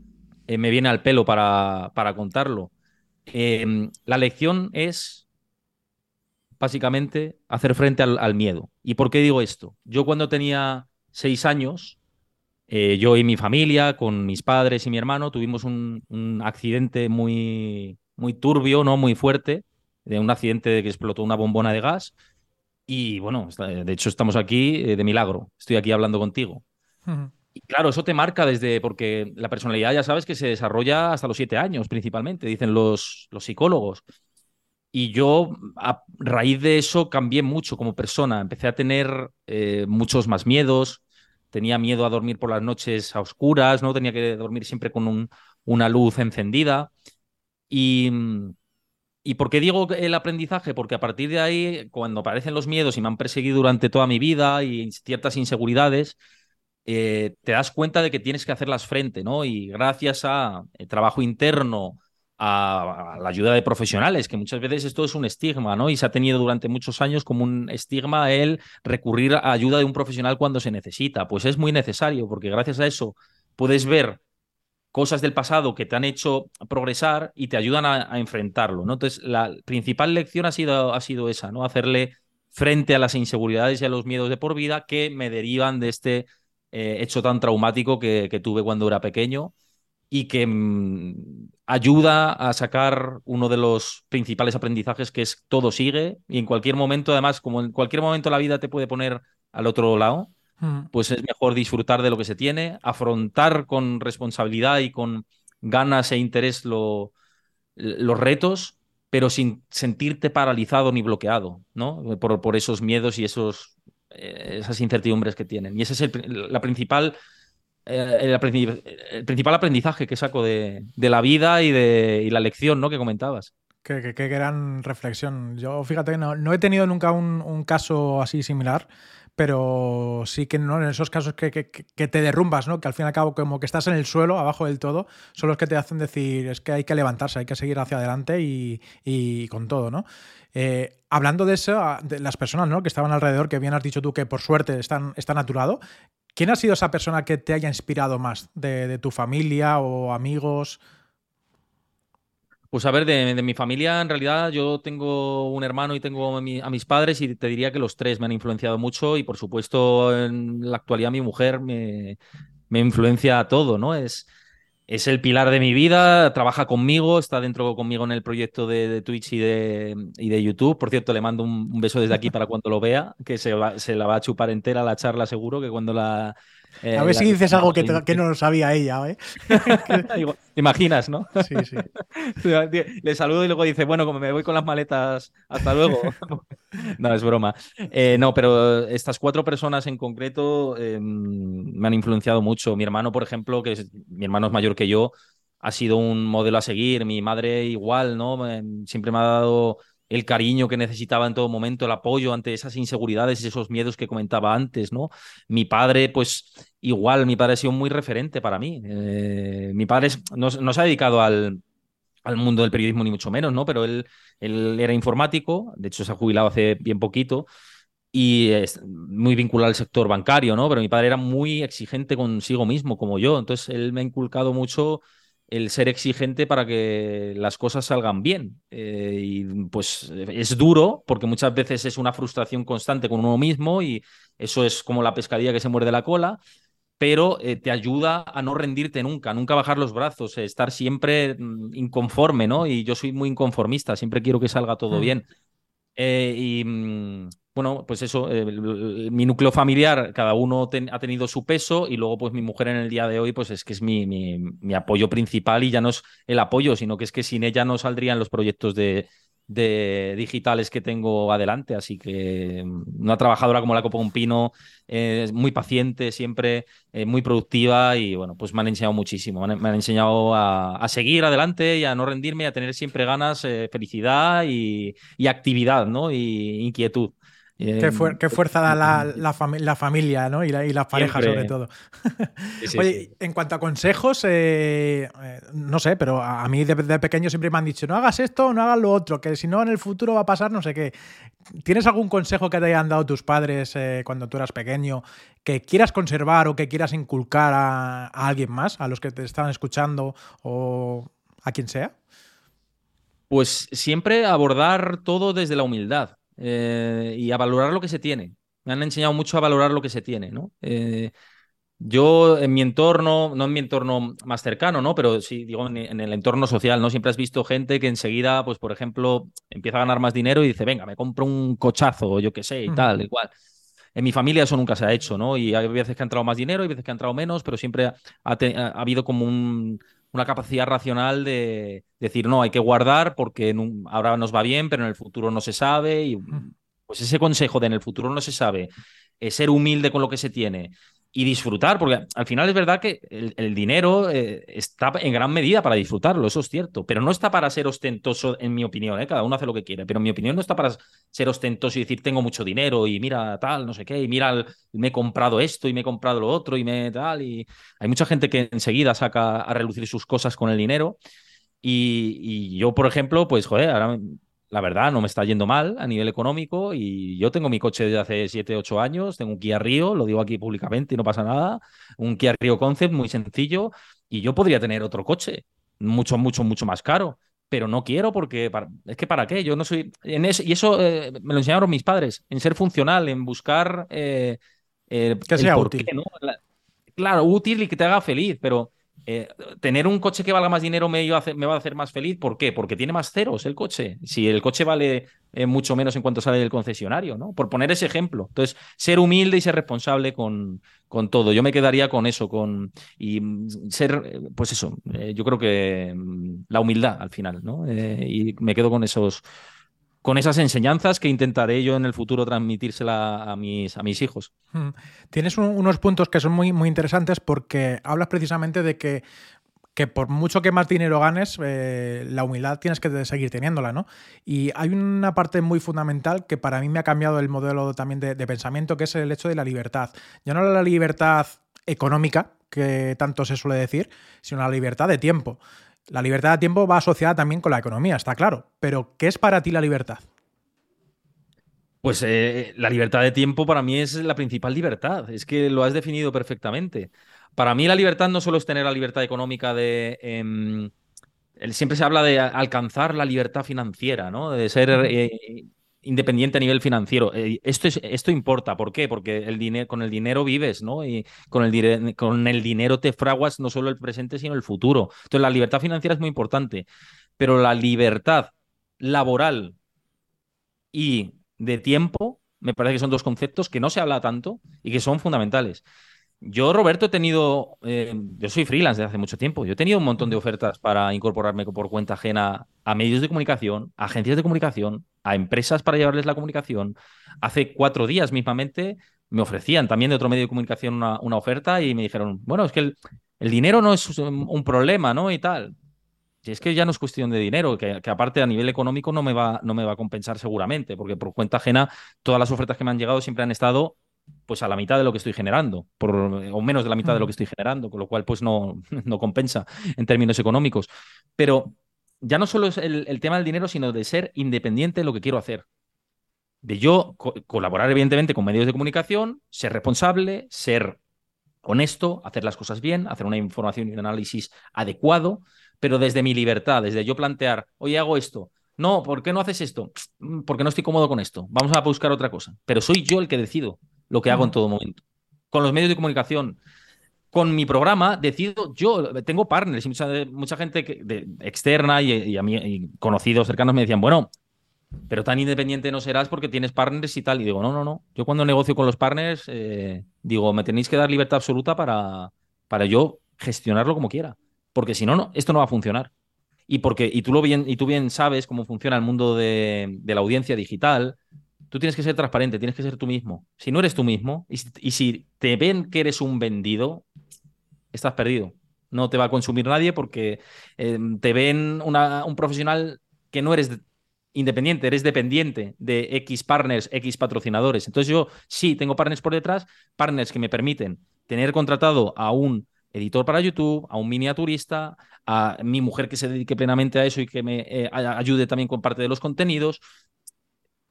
eh, me viene al pelo para, para contarlo. Em, la lección es básicamente hacer frente al, miedo. ¿Y por qué digo esto? Yo cuando tenía seis años, eh, yo y mi familia, con mis padres y mi hermano, tuvimos un, un, accidente muy, muy turbio, ¿no? Muy fuerte, de un accidente de que explotó una bombona de gas y bueno, de hecho estamos aquí eh, de milagro, estoy aquí hablando contigo. Y claro, eso te marca desde, porque la personalidad ya sabes que se desarrolla hasta los siete años principalmente, dicen los, los psicólogos. Y yo, a raíz de eso, cambié mucho como persona. Empecé a tener eh, muchos más miedos. Tenía miedo a dormir por las noches a oscuras, ¿no? Tenía que dormir siempre con un, una luz encendida. Y, mm, ¿Y por qué digo el aprendizaje? Porque a partir de ahí, cuando aparecen los miedos y me han perseguido durante toda mi vida y ciertas inseguridades, eh, te das cuenta de que tienes que hacerlas frente, ¿no? Y gracias a eh, trabajo interno, a, la ayuda de profesionales, que muchas veces esto es un estigma, ¿no? Y se ha tenido durante muchos años como un estigma el recurrir a ayuda de un profesional cuando se necesita. Pues es muy necesario, porque gracias a eso puedes ver cosas del pasado que te han hecho progresar y te ayudan a, enfrentarlo. Entonces, la principal lección ha sido, ha sido esa, ¿no? Hacerle frente a las inseguridades y a los miedos de por vida que me derivan de este eh, hecho tan traumático que, tuve cuando era pequeño y que mm, ayuda a sacar uno de los principales aprendizajes que es todo sigue y en cualquier momento, además, como en cualquier momento la vida te puede poner al otro lado, pues es mejor disfrutar de lo que se tiene, afrontar con responsabilidad y con ganas e interés los retos, pero sin sentirte paralizado ni bloqueado, ¿no? Por, por esos miedos y esos, eh, esas incertidumbres que tienen. Y ese es el, la principal, eh, el, principal aprendizaje que saco de, la vida y de la lección ¿no? que comentabas. Qué, gran reflexión. Yo, fíjate, no, no he tenido nunca un, caso así similar, pero sí que ¿no? en esos casos que, te derrumbas, ¿no? que al fin y al cabo como que estás en el suelo, abajo del todo, son los que te hacen decir es que hay que levantarse, hay que seguir hacia adelante y, con todo. ¿no? Eh, hablando de eso, de las personas ¿no? que estaban alrededor, que bien has dicho tú que por suerte están, están a tu lado, ¿quién ha sido esa persona que te haya inspirado más? ¿De, de tu familia o amigos? Pues a ver, de, mi familia, en realidad yo tengo un hermano y tengo a, mis padres y te diría que los tres me han influenciado mucho y por supuesto en la actualidad mi mujer me, me influencia a todo, ¿no? Es, es el pilar de mi vida, trabaja conmigo, está dentro conmigo en el proyecto de, Twitch y de, y de, YouTube. Por cierto, le mando un, beso desde aquí para cuando lo vea, que se, se la va a chupar entera la charla seguro, que cuando la, eh, a ver si dices algo que, que, no lo sabía ella, ¿eh? ¿Te imaginas, no? Sí, sí. Le saludo y luego dice, bueno, como me voy con las maletas, hasta luego. no, es broma. Eh, no, pero estas cuatro personas en concreto em, me han influenciado mucho. Mi hermano, por ejemplo, que es, mi hermano es mayor que yo, ha sido un modelo a seguir. Mi madre igual, ¿no? siempre me ha dado el cariño que necesitaba en todo momento, el apoyo ante esas inseguridades y esos miedos que comentaba antes, ¿no? Mi padre, pues igual, mi padre ha sido muy referente para mí. Eh, mi padre no, se ha dedicado al, al, mundo del periodismo ni mucho menos, ¿no? Pero él, él era informático, de hecho se ha jubilado hace bien poquito y es muy vinculado al sector bancario, ¿no? Pero mi padre era muy exigente consigo mismo, como yo. Entonces, él me ha inculcado mucho el ser exigente para que las cosas salgan bien. Eh, y pues es duro porque muchas veces es una frustración constante con uno mismo y eso es como la pescadilla que se muerde la cola, pero eh, te ayuda a no rendirte nunca, nunca bajar los brazos, eh, estar siempre mm, inconforme, ¿no? Y yo soy muy inconformista, siempre quiero que salga todo mm. bien. y mm, bueno, pues eso, eh, mi núcleo familiar, cada uno ha tenido su peso y luego pues mi mujer en el día de hoy pues es que es mi, apoyo principal y ya no es el apoyo, sino que es que sin ella no saldrían los proyectos de, digitales que tengo adelante. Así que mm, una trabajadora como la Copa Un Pino, eh, muy paciente, siempre eh, muy productiva y bueno, pues me han enseñado muchísimo. Me han, enseñado a, seguir adelante y a no rendirme, a tener siempre ganas, felicidad y, y, actividad, ¿no? Y inquietud. Qué, fuerza da la, familia ¿no? y, las parejas, sobre todo. Oye, en cuanto a consejos, eh, eh, no sé, pero a mí de, pequeño siempre me han dicho: no hagas esto, no hagas lo otro, que si no en el futuro va a pasar no sé qué. ¿Tienes algún consejo que te hayan dado tus padres eh, cuando tú eras pequeño que quieras conservar o que quieras inculcar a, a alguien más, a los que te están escuchando o a quien sea? Pues siempre abordar todo desde la humildad. Eh, y a valorar lo que se tiene. Me han enseñado mucho a valorar lo que se tiene, ¿no? Eh, yo en mi entorno, no en mi entorno más cercano, ¿no? Pero sí, digo, en, el entorno social, ¿no? Siempre has visto gente que enseguida, pues, por ejemplo, empieza a ganar más dinero y dice, venga, me compro un cochazo, o yo qué sé, y tal, igual. En mi familia eso nunca se ha hecho, ¿no? Y hay veces que ha entrado más dinero, hay veces que ha entrado menos, pero siempre ha, habido como una capacidad racional de, decir, no, hay que guardar porque ahora nos va bien, pero en el futuro no se sabe. Y pues ese consejo de en el futuro no se sabe, es ser humilde con lo que se tiene y disfrutar, porque al final es verdad que el, dinero eh, está en gran medida para disfrutarlo, eso es cierto, pero no está para ser ostentoso, en mi opinión, ¿eh? cada uno hace lo que quiere, pero en mi opinión no está para ser ostentoso y decir tengo mucho dinero y mira tal, no sé qué, y mira, me he comprado esto y me he comprado lo otro y me tal, y hay mucha gente que enseguida saca a relucir sus cosas con el dinero y, yo, por ejemplo, pues, joder, ahora la verdad no me está yendo mal a nivel económico y yo tengo mi coche desde hace 7, 8 años, tengo un Kia Rio, lo digo aquí públicamente y no pasa nada, un Kia Rio Concept muy sencillo y yo podría tener otro coche, mucho, mucho, mucho más caro, pero no quiero porque es que para qué, yo no soy en eso, y eso eh, me lo enseñaron mis padres, en ser funcional, en buscar eh, eh, que sea útil. claro, útil y que te haga feliz, pero eh, tener un coche que valga más dinero me, va a hacer más feliz. ¿Por qué? Porque tiene más ceros el coche. Si el coche vale eh, mucho menos en cuanto sale del concesionario, ¿no? Por poner ese ejemplo. Entonces, ser humilde y ser responsable con, todo. Yo me quedaría con eso, con y ser, eh, pues eso, yo creo que mm, la humildad al final, ¿no? y me quedo con esos con esas enseñanzas que intentaré yo en el futuro transmitírsela a mis, a mis hijos. Hmm. Tienes unos puntos que son muy, muy interesantes porque hablas precisamente de que, que por mucho que más dinero ganes, eh, la humildad tienes que seguir teniéndola, ¿no? Y hay una parte muy fundamental que para mí me ha cambiado el modelo también de, de pensamiento, que es el hecho de la libertad. Ya no la libertad económica, que tanto se suele decir, sino la libertad de tiempo. La libertad de tiempo va asociada también con la economía, está claro. Pero, ¿qué es para ti la libertad? Pues eh, la libertad de tiempo para mí es la principal libertad. Es que lo has definido perfectamente. Para mí la libertad no solo es tener la libertad económica de... Em, siempre se habla de alcanzar la libertad financiera, ¿no? De ser independiente a nivel financiero. Eh, esto, es, esto importa, ¿por qué? Porque el dinero, con el dinero vives, ¿no? Y con el, con el dinero te fraguas no solo el presente, sino el futuro. Entonces, la libertad financiera es muy importante, pero la libertad laboral y de tiempo, me parece que son dos conceptos que no se habla tanto y que son fundamentales. Yo, Roberto, he tenido, eh, yo soy freelance desde hace mucho tiempo, yo he tenido un montón de ofertas para incorporarme por cuenta ajena a medios de comunicación, a agencias de comunicación, a empresas para llevarles la comunicación. Hace cuatro días mismamente me ofrecían también de otro medio de comunicación una, oferta y me dijeron, bueno, es que el, dinero no es un problema, ¿no? Y tal. Y es que ya no es cuestión de dinero, que, que, aparte a nivel económico no me, va, no me va a compensar seguramente, porque por cuenta ajena todas las ofertas que me han llegado siempre han estado pues a la mitad de lo que estoy generando, por, o menos de la mitad de lo que estoy generando, con lo cual pues no, no compensa en términos económicos. Pero ya no solo es el, tema del dinero, sino de ser independiente de lo que quiero hacer. De yo colaborar, evidentemente, con medios de comunicación, ser responsable, ser honesto, hacer las cosas bien, hacer una información y un análisis adecuado, pero desde mi libertad, desde yo plantear, oye, hago esto. No, ¿por qué no haces esto? Porque no estoy cómodo con esto. Vamos a buscar otra cosa. Pero soy yo el que decido lo que hago en todo momento. Con los medios de comunicación, con mi programa, decido yo, tengo partners y mucha, mucha gente de, externa y, a mí conocidos cercanos me decían, bueno, pero tan independiente no serás porque tienes partners y tal. Y digo, no, no, no. Yo cuando negocio con los partners, eh, digo, me tenéis que dar libertad absoluta para, para yo gestionarlo como quiera. Porque si no, no, esto no va a funcionar. Y porque, y tú lo bien, y tú bien sabes cómo funciona el mundo de, de la audiencia digital, Tú tienes que ser transparente, tienes que ser tú mismo. Si no eres tú mismo y, si te ven que eres un vendido, estás perdido. No te va a consumir nadie porque em, te ven un profesional que no eres independiente, eres dependiente de X partners, X patrocinadores. Entonces yo sí tengo partners por detrás, partners que me permiten tener contratado a un editor para YouTube, a un miniaturista, a mi mujer que se dedique plenamente a eso y que me eh, ayude también con parte de los contenidos.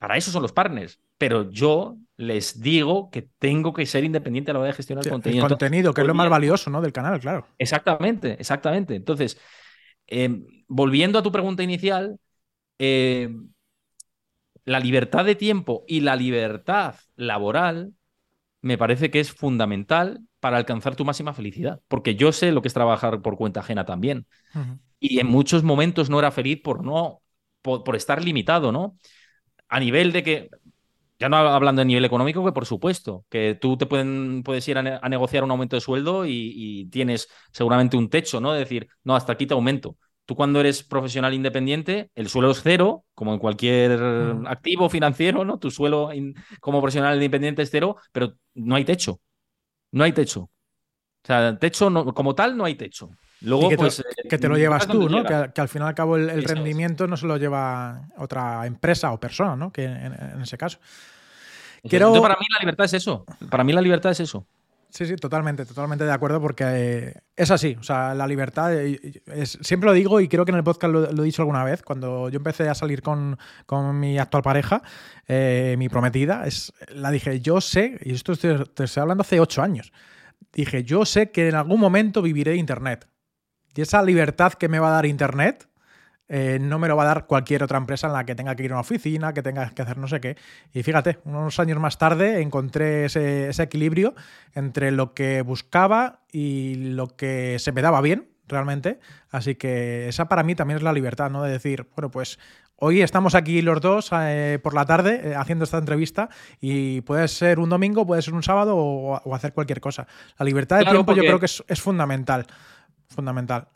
Para eso son los partners. Pero yo les digo que tengo que ser independiente a la hora de gestionar el contenido. El contenido, que es lo más valioso ¿no? del canal, claro. Exactamente, exactamente. Entonces, em, volviendo a tu pregunta inicial, em, la libertad de tiempo y la libertad laboral me parece que es fundamental para alcanzar tu máxima felicidad, porque yo sé lo que es trabajar por cuenta ajena también. Y en muchos momentos no era feliz por no por estar limitado, ¿no? A nivel de que, ya no hablando de nivel económico, que por supuesto, que tú te pueden, puedes ir a, negociar un aumento de sueldo y, tienes seguramente un techo, ¿no? De decir, no, hasta aquí te aumento. Tú cuando eres profesional independiente, el suelo es cero, como en cualquier mm. activo financiero, ¿no? Tu suelo como profesional independiente es cero, pero no hay techo. No hay techo. O sea, techo como tal no hay techo. Luego, que, pues, te, que te lo llevas tú, ¿no? Que, al final al cabo el, rendimiento no se lo lleva otra empresa o persona, ¿no? Que en, ese caso. Quiero... para mí la libertad es eso. Para mí la libertad es eso. Sí, sí, totalmente, totalmente de acuerdo porque eh, es así. O sea, la libertad, eh, es, siempre lo digo y creo que en el podcast lo, he dicho alguna vez, cuando yo empecé a salir con, mi actual pareja, eh, mi prometida, es, la dije, yo sé, y esto te estoy hablando hace ocho años, dije, yo sé que en algún momento viviré Internet. Y esa libertad que me va a dar Internet eh, no me lo va a dar cualquier otra empresa en la que tenga que ir a una oficina, que tenga que hacer no sé qué. Y fíjate, unos años más tarde encontré ese, ese equilibrio entre lo que buscaba y lo que se me daba bien realmente. Así que esa para mí también es la libertad, ¿no? De decir, bueno, pues hoy estamos aquí los dos eh, por la tarde eh, haciendo esta entrevista y puede ser un domingo, puede ser un sábado o, hacer cualquier cosa. La libertad de tiempo yo creo que es, es fundamental. Fundamental.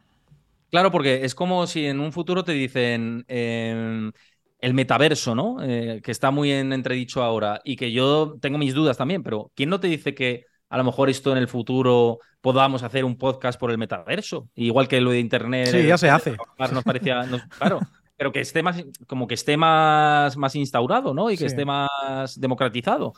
Claro, porque es como si en un futuro te dicen em, el metaverso, ¿no? Eh, que está muy en entredicho ahora y que yo tengo mis dudas también, pero ¿quién no te dice que a lo mejor esto en el futuro podamos hacer un podcast por el metaverso? Igual que lo de Internet. Sí, ya se hace. Nos parecía, claro, pero que esté más, como que esté más, más instaurado, ¿no? Y que esté más democratizado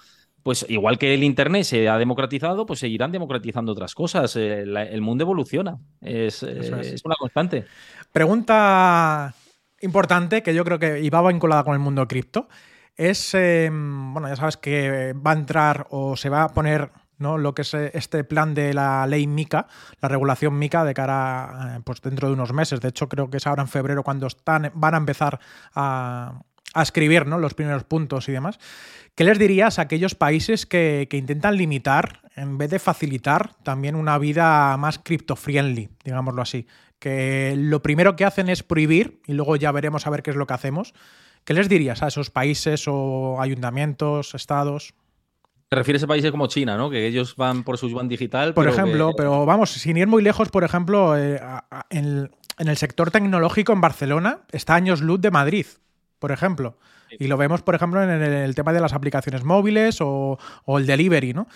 pues igual que el Internet se ha democratizado, pues seguirán democratizando otras cosas. Eh, el, mundo evoluciona. Es, es, una constante. Pregunta importante que yo creo que iba vinculada con el mundo cripto. Es, em, bueno, ya sabes que va a entrar o se va a poner ¿no? lo que es eh, este plan de la ley MICA, la regulación MICA de cara, eh, pues dentro de unos meses. De hecho, creo que es ahora en febrero cuando están, van a empezar a, a escribir ¿no? los primeros puntos y demás. ¿Qué les dirías a aquellos países que, intentan limitar, en vez de facilitar, también una vida más cripto-friendly, digámoslo así? Que lo primero que hacen es prohibir y luego ya veremos a ver qué es lo que hacemos. ¿Qué les dirías a esos países o ayuntamientos, estados? Te refieres a países como China, ¿no? Que ellos van por su yuan digital. Por ejemplo, pero vamos, sin ir muy lejos, por ejemplo, eh, en, en, el sector tecnológico en Barcelona está años luz de Madrid por ejemplo. Y lo vemos, por ejemplo, en el, tema de las aplicaciones móviles o, el delivery, ¿no?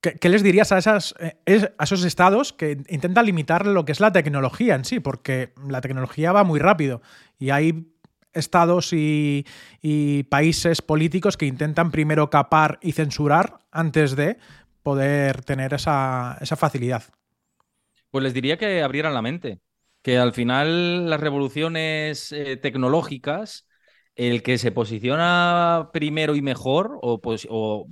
¿Qué, les dirías eh, a esos estados que intentan limitar lo que es la tecnología en sí? Porque la tecnología va muy rápido y hay estados y, países políticos que intentan primero capar y censurar antes de poder tener esa, facilidad. Pues les diría que abrieran la mente, que al final las revoluciones eh, tecnológicas el que se posiciona primero y mejor o, pues, o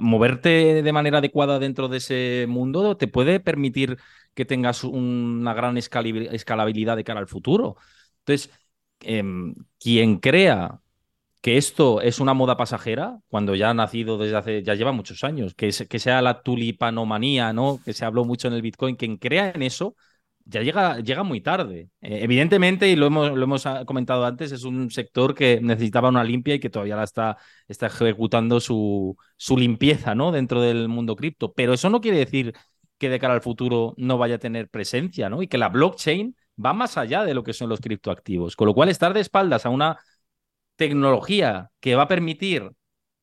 moverte de manera adecuada dentro de ese mundo te puede permitir que tengas una gran escalabilidad de cara al futuro. Entonces, em, quien crea que esto es una moda pasajera, cuando ya ha nacido desde hace, ya lleva muchos años, que, que sea la tulipanomanía, ¿no? Que se habló mucho en el Bitcoin, quien crea en eso, ya llega, llega muy tarde. Eh, evidentemente, y lo hemos, lo hemos ah, comentado antes, es un sector que necesitaba una limpia y que todavía la está, está ejecutando su, su limpieza ¿no? dentro del mundo cripto. Pero eso no quiere decir que de cara al futuro no vaya a tener presencia, ¿no? Y que la blockchain va más allá de lo que son los criptoactivos. Con lo cual, estar de espaldas a una tecnología que va a permitir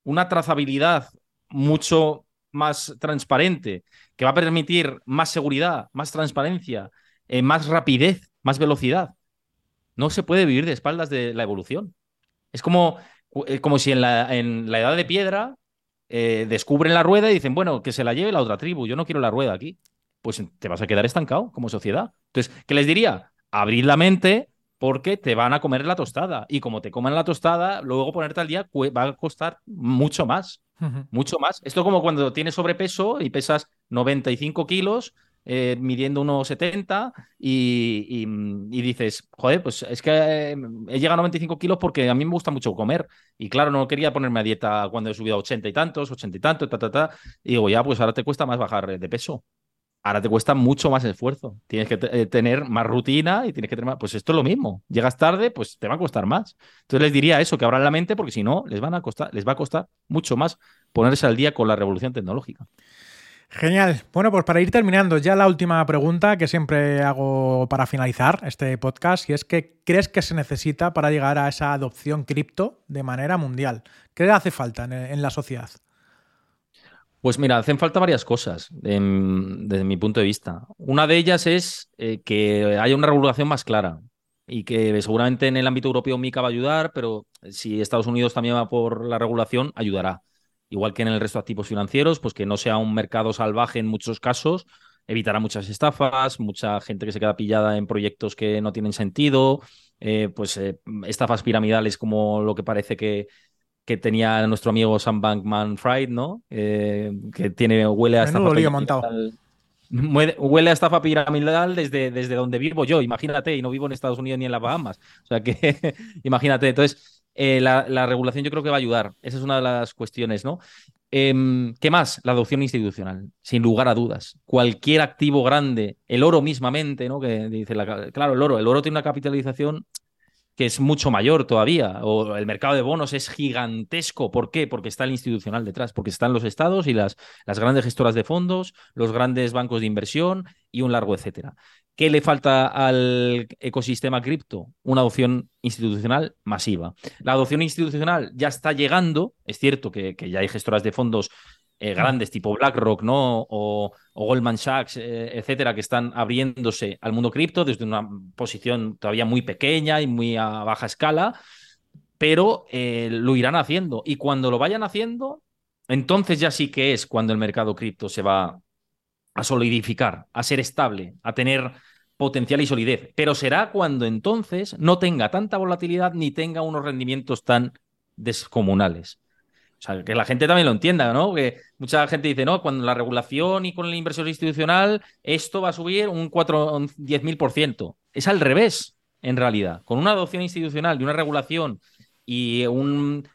una trazabilidad mucho más transparente, que va a permitir más seguridad, más transparencia, eh, más rapidez, más velocidad. No se puede vivir de espaldas de la evolución. Es como, eh, como si en la, en la edad de piedra eh, descubren la rueda y dicen, bueno, que se la lleve la otra tribu, yo no quiero la rueda aquí. Pues te vas a quedar estancado como sociedad. Entonces, ¿qué les diría? Abrir la mente porque te van a comer la tostada. Y como te comen la tostada, luego ponerte al día va a costar mucho más. Mucho más. Esto como cuando tienes sobrepeso y pesas 95 kilos, eh, midiendo unos 70 y, y, dices, joder, pues es que eh, he llegado a 95 kilos porque a mí me gusta mucho comer. Y claro, no quería ponerme a dieta cuando he subido a 80 y tantos, 80 y tantos, ta, ta, ta. Y digo, ya, pues ahora te cuesta más bajar de peso. Ahora te cuesta mucho más esfuerzo. Tienes que eh, tener más rutina y tienes que tener más. Pues esto es lo mismo. Llegas tarde, pues te va a costar más. Entonces les diría eso, que abran la mente, porque si no, les, van a costar, les va a costar mucho más ponerse al día con la revolución tecnológica. Genial. Bueno, pues para ir terminando, ya la última pregunta que siempre hago para finalizar este podcast, y es que ¿crees que se necesita para llegar a esa adopción cripto de manera mundial? ¿Qué hace falta en, la sociedad? Pues mira, hacen falta varias cosas desde mi punto de vista. Una de ellas es eh, que haya una regulación más clara y que seguramente en el ámbito europeo MICA va a ayudar, pero si Estados Unidos también va por la regulación, ayudará igual que en el resto de activos financieros, pues que no sea un mercado salvaje en muchos casos, evitará muchas estafas, mucha gente que se queda pillada en proyectos que no tienen sentido, eh, pues eh, estafas piramidales como lo que parece que, que tenía nuestro amigo Sam Bankman Fried, ¿no? Eh, que tiene, huele a estafa. montado. huele a estafa piramidal desde, desde donde vivo yo, imagínate, y no vivo en Estados Unidos ni en las Bahamas. O sea que, imagínate. Entonces, eh, la, regulación yo creo que va a ayudar. Esa es una de las cuestiones, ¿no? Em, ¿Qué más? La adopción institucional, sin lugar a dudas. Cualquier activo grande, el oro mismamente, ¿no? Que dice la, claro, el oro, el oro tiene una capitalización que es mucho mayor todavía, o el mercado de bonos es gigantesco. ¿Por qué? Porque está el institucional detrás, porque están los estados y las, las grandes gestoras de fondos, los grandes bancos de inversión y un largo etcétera. ¿Qué le falta al ecosistema cripto? Una adopción institucional masiva. La adopción institucional ya está llegando, es cierto que, que ya hay gestoras de fondos eh, grandes tipo BlackRock, ¿no? Goldman Sachs, eh, etcétera, que están abriéndose al mundo cripto desde una posición todavía muy pequeña y muy a baja escala, pero eh, lo irán haciendo. Y cuando lo vayan haciendo, entonces ya sí que es cuando el mercado cripto se va a solidificar, a ser estable, a tener potencial y solidez. Pero será cuando entonces no tenga tanta volatilidad ni tenga unos rendimientos tan descomunales. O sea, que la gente también lo entienda, ¿no? Que mucha gente dice, no, cuando la regulación y con la inversión institucional, esto va a subir un 4, un 10.000%. Es al revés, en realidad. Con una adopción institucional y una regulación y un.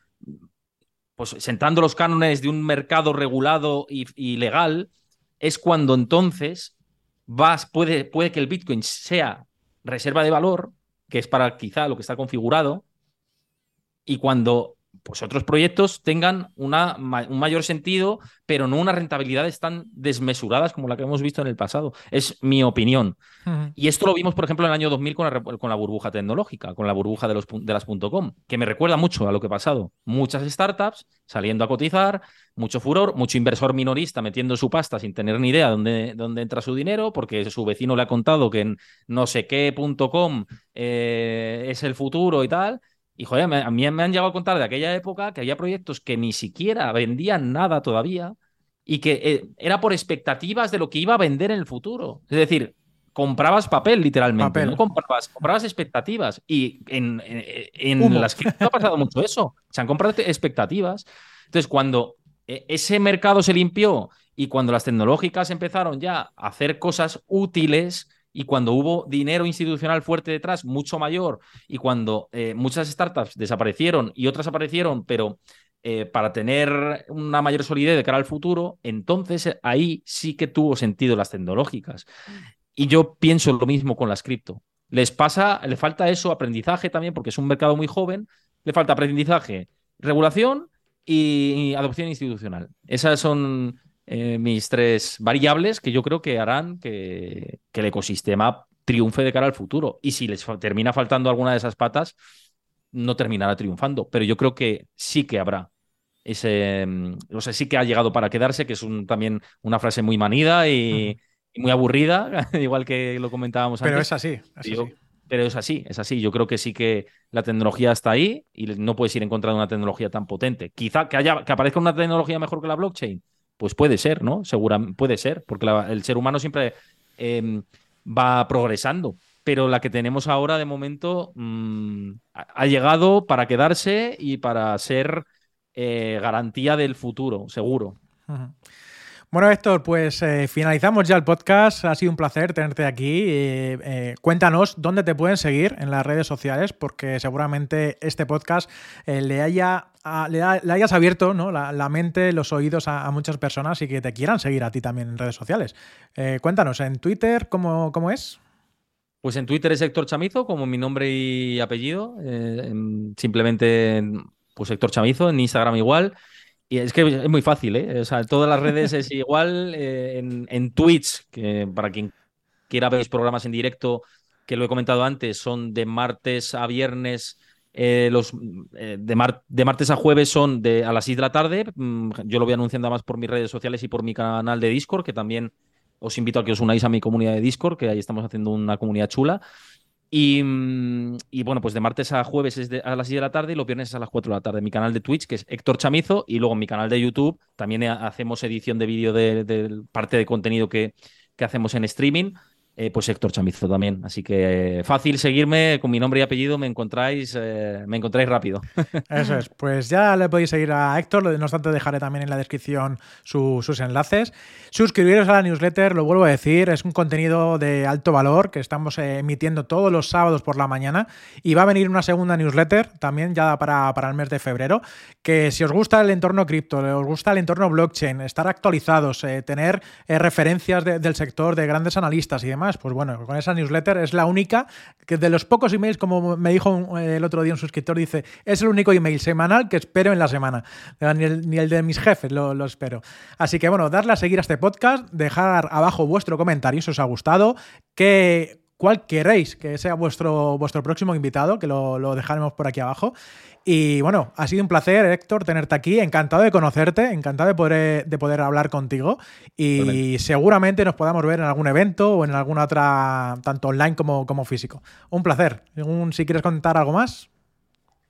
Pues sentando los cánones de un mercado regulado y, legal, es cuando entonces vas, puede, puede que el Bitcoin sea reserva de valor, que es para quizá lo que está configurado, y cuando pues otros proyectos tengan una, un mayor sentido, pero no unas rentabilidades tan desmesuradas como la que hemos visto en el pasado. Es mi opinión. Y esto lo vimos, por ejemplo, en el año 2000 con la, con la burbuja tecnológica, con la burbuja de, los, de las .com, que me recuerda mucho a lo que ha pasado. Muchas startups saliendo a cotizar, mucho furor, mucho inversor minorista metiendo su pasta sin tener ni idea dónde, dónde entra su dinero, porque su vecino le ha contado que en no sé qué .com eh, es el futuro y tal y joder, a mí me han llegado a contar de aquella época que había proyectos que ni siquiera vendían nada todavía y que eh, era por expectativas de lo que iba a vender en el futuro. Es decir, comprabas papel literalmente, no comprabas, comprabas expectativas. Y en, en, las que ha pasado mucho eso. Se han comprado expectativas. Entonces, cuando eh, ese mercado se limpió y cuando las tecnológicas empezaron ya a hacer cosas útiles, y cuando hubo dinero institucional fuerte detrás, mucho mayor, y cuando eh, muchas startups desaparecieron y otras aparecieron, pero eh, para tener una mayor solidez de cara al futuro, entonces eh, ahí sí que tuvo sentido las tecnológicas. Y yo pienso lo mismo con las cripto. Les pasa, le falta eso, aprendizaje también, porque es un mercado muy joven, le falta aprendizaje, regulación y adopción institucional. Esas son eh, mis tres variables que yo creo que harán que, el ecosistema triunfe de cara al futuro. Y si les termina faltando alguna de esas patas, no terminará triunfando. Pero yo creo que sí que habrá ese. Mm, o sea, sí que ha llegado para quedarse, que es un, también una frase muy manida y, muy aburrida, igual que lo comentábamos antes. Pero es así. pero es así, es así. Yo creo que sí que la tecnología está ahí y no puedes ir en contra de una tecnología tan potente. Quizá que, haya, que aparezca una tecnología mejor que la blockchain, pues puede ser, ¿no? Seguramente puede ser, porque el ser humano siempre em, va progresando. Pero la que tenemos ahora, de momento, mm, ha llegado para quedarse y para ser eh, garantía del futuro, seguro. Bueno, Héctor, pues eh, finalizamos ya el podcast. Ha sido un placer tenerte aquí. Eh, cuéntanos dónde te pueden seguir en las redes sociales, porque seguramente este podcast le haya le, hayas abierto ¿no? la, mente, los oídos a, muchas personas y que te quieran seguir a ti también en redes sociales. Eh, cuéntanos, en Twitter, ¿cómo, ¿cómo, es? Pues en Twitter es Héctor Chamizo, como mi nombre y apellido. Eh, simplemente, pues Héctor Chamizo, en Instagram igual. Y es que es muy fácil, ¿eh? O sea, todas las redes es igual. Eh, en, en Twitch, que para quien quiera ver programas en directo, que lo he comentado antes, son de martes a viernes eh, los eh, de, martes a jueves son de, a las 6 de la tarde. Mm, yo lo voy anunciando más por mis redes sociales y por mi canal de Discord, que también os invito a que os unáis a mi comunidad de Discord, que ahí estamos haciendo una comunidad chula. Y, mm, bueno, pues de martes a jueves es a las 6 de la tarde y los viernes es a las 4 de la tarde. Mi canal de Twitch, que es Héctor Chamizo, y luego mi canal de YouTube también hacemos edición de vídeo de, parte de contenido que, que hacemos en streaming eh, pues Héctor Chamizo también. Así que fácil seguirme con mi nombre y apellido, me encontráis, eh, me encontráis rápido. Eso es, pues ya le podéis seguir a Héctor, no obstante dejaré también en la descripción sus enlaces. Suscribiros a la newsletter, lo vuelvo a decir, es un contenido de alto valor que estamos eh, emitiendo todos los sábados por la mañana y va a venir una segunda newsletter también ya para, para el mes de febrero, que si os gusta el entorno cripto, os gusta el entorno blockchain, estar actualizados, tener referencias del sector de grandes analistas y demás, pues bueno, con esa newsletter es la única que de los pocos emails, como me dijo el otro día un suscriptor, dice, es el único email semanal que espero en la semana. Ni el, de mis jefes lo, espero. Así que bueno, darle a seguir a este podcast, dejar abajo vuestro comentario si os ha gustado, que cuál queréis que sea vuestro, vuestro próximo invitado, que lo dejaremos por aquí abajo. Y bueno, ha sido un placer, Héctor, tenerte aquí. Encantado de conocerte, encantado de poder, de poder hablar contigo. Y seguramente nos podamos ver en algún evento o en alguna otra, tanto online como, como físico. Un placer. si quieres contar algo más.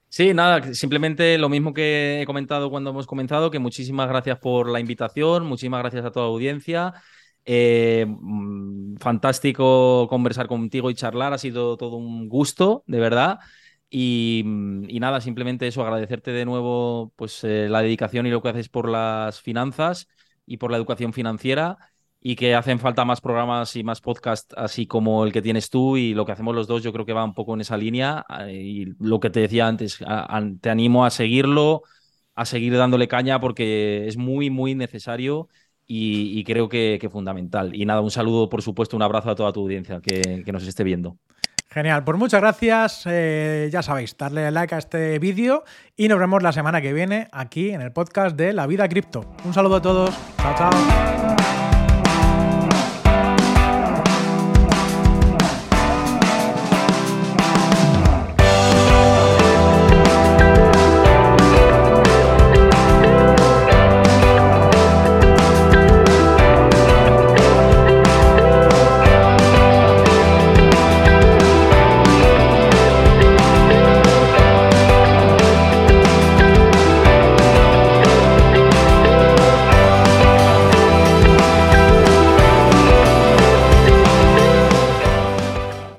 Sí, nada, simplemente lo mismo que he comentado cuando hemos comenzado, que muchísimas gracias por la invitación, muchísimas gracias a toda la audiencia. Eh, mm, fantástico conversar contigo y charlar, ha sido todo un gusto, de verdad. Mm, y, nada, simplemente eso, agradecerte de nuevo pues, eh, la dedicación y lo que haces por las finanzas y por la educación financiera y que hacen falta más programas y más podcasts así como el que tienes tú y lo que hacemos los dos yo creo que va un poco en esa línea eh, y lo que te decía antes, te animo a seguirlo, a seguir dándole caña porque es muy, muy necesario y, creo que, fundamental. Y nada, un saludo, por supuesto, un abrazo a toda tu audiencia que nos esté viendo. Genial, pues muchas gracias. Eh, ya sabéis, darle like a este vídeo y nos vemos la semana que viene aquí en el podcast de La Vida Cripto. Un saludo a todos. Chao, chao.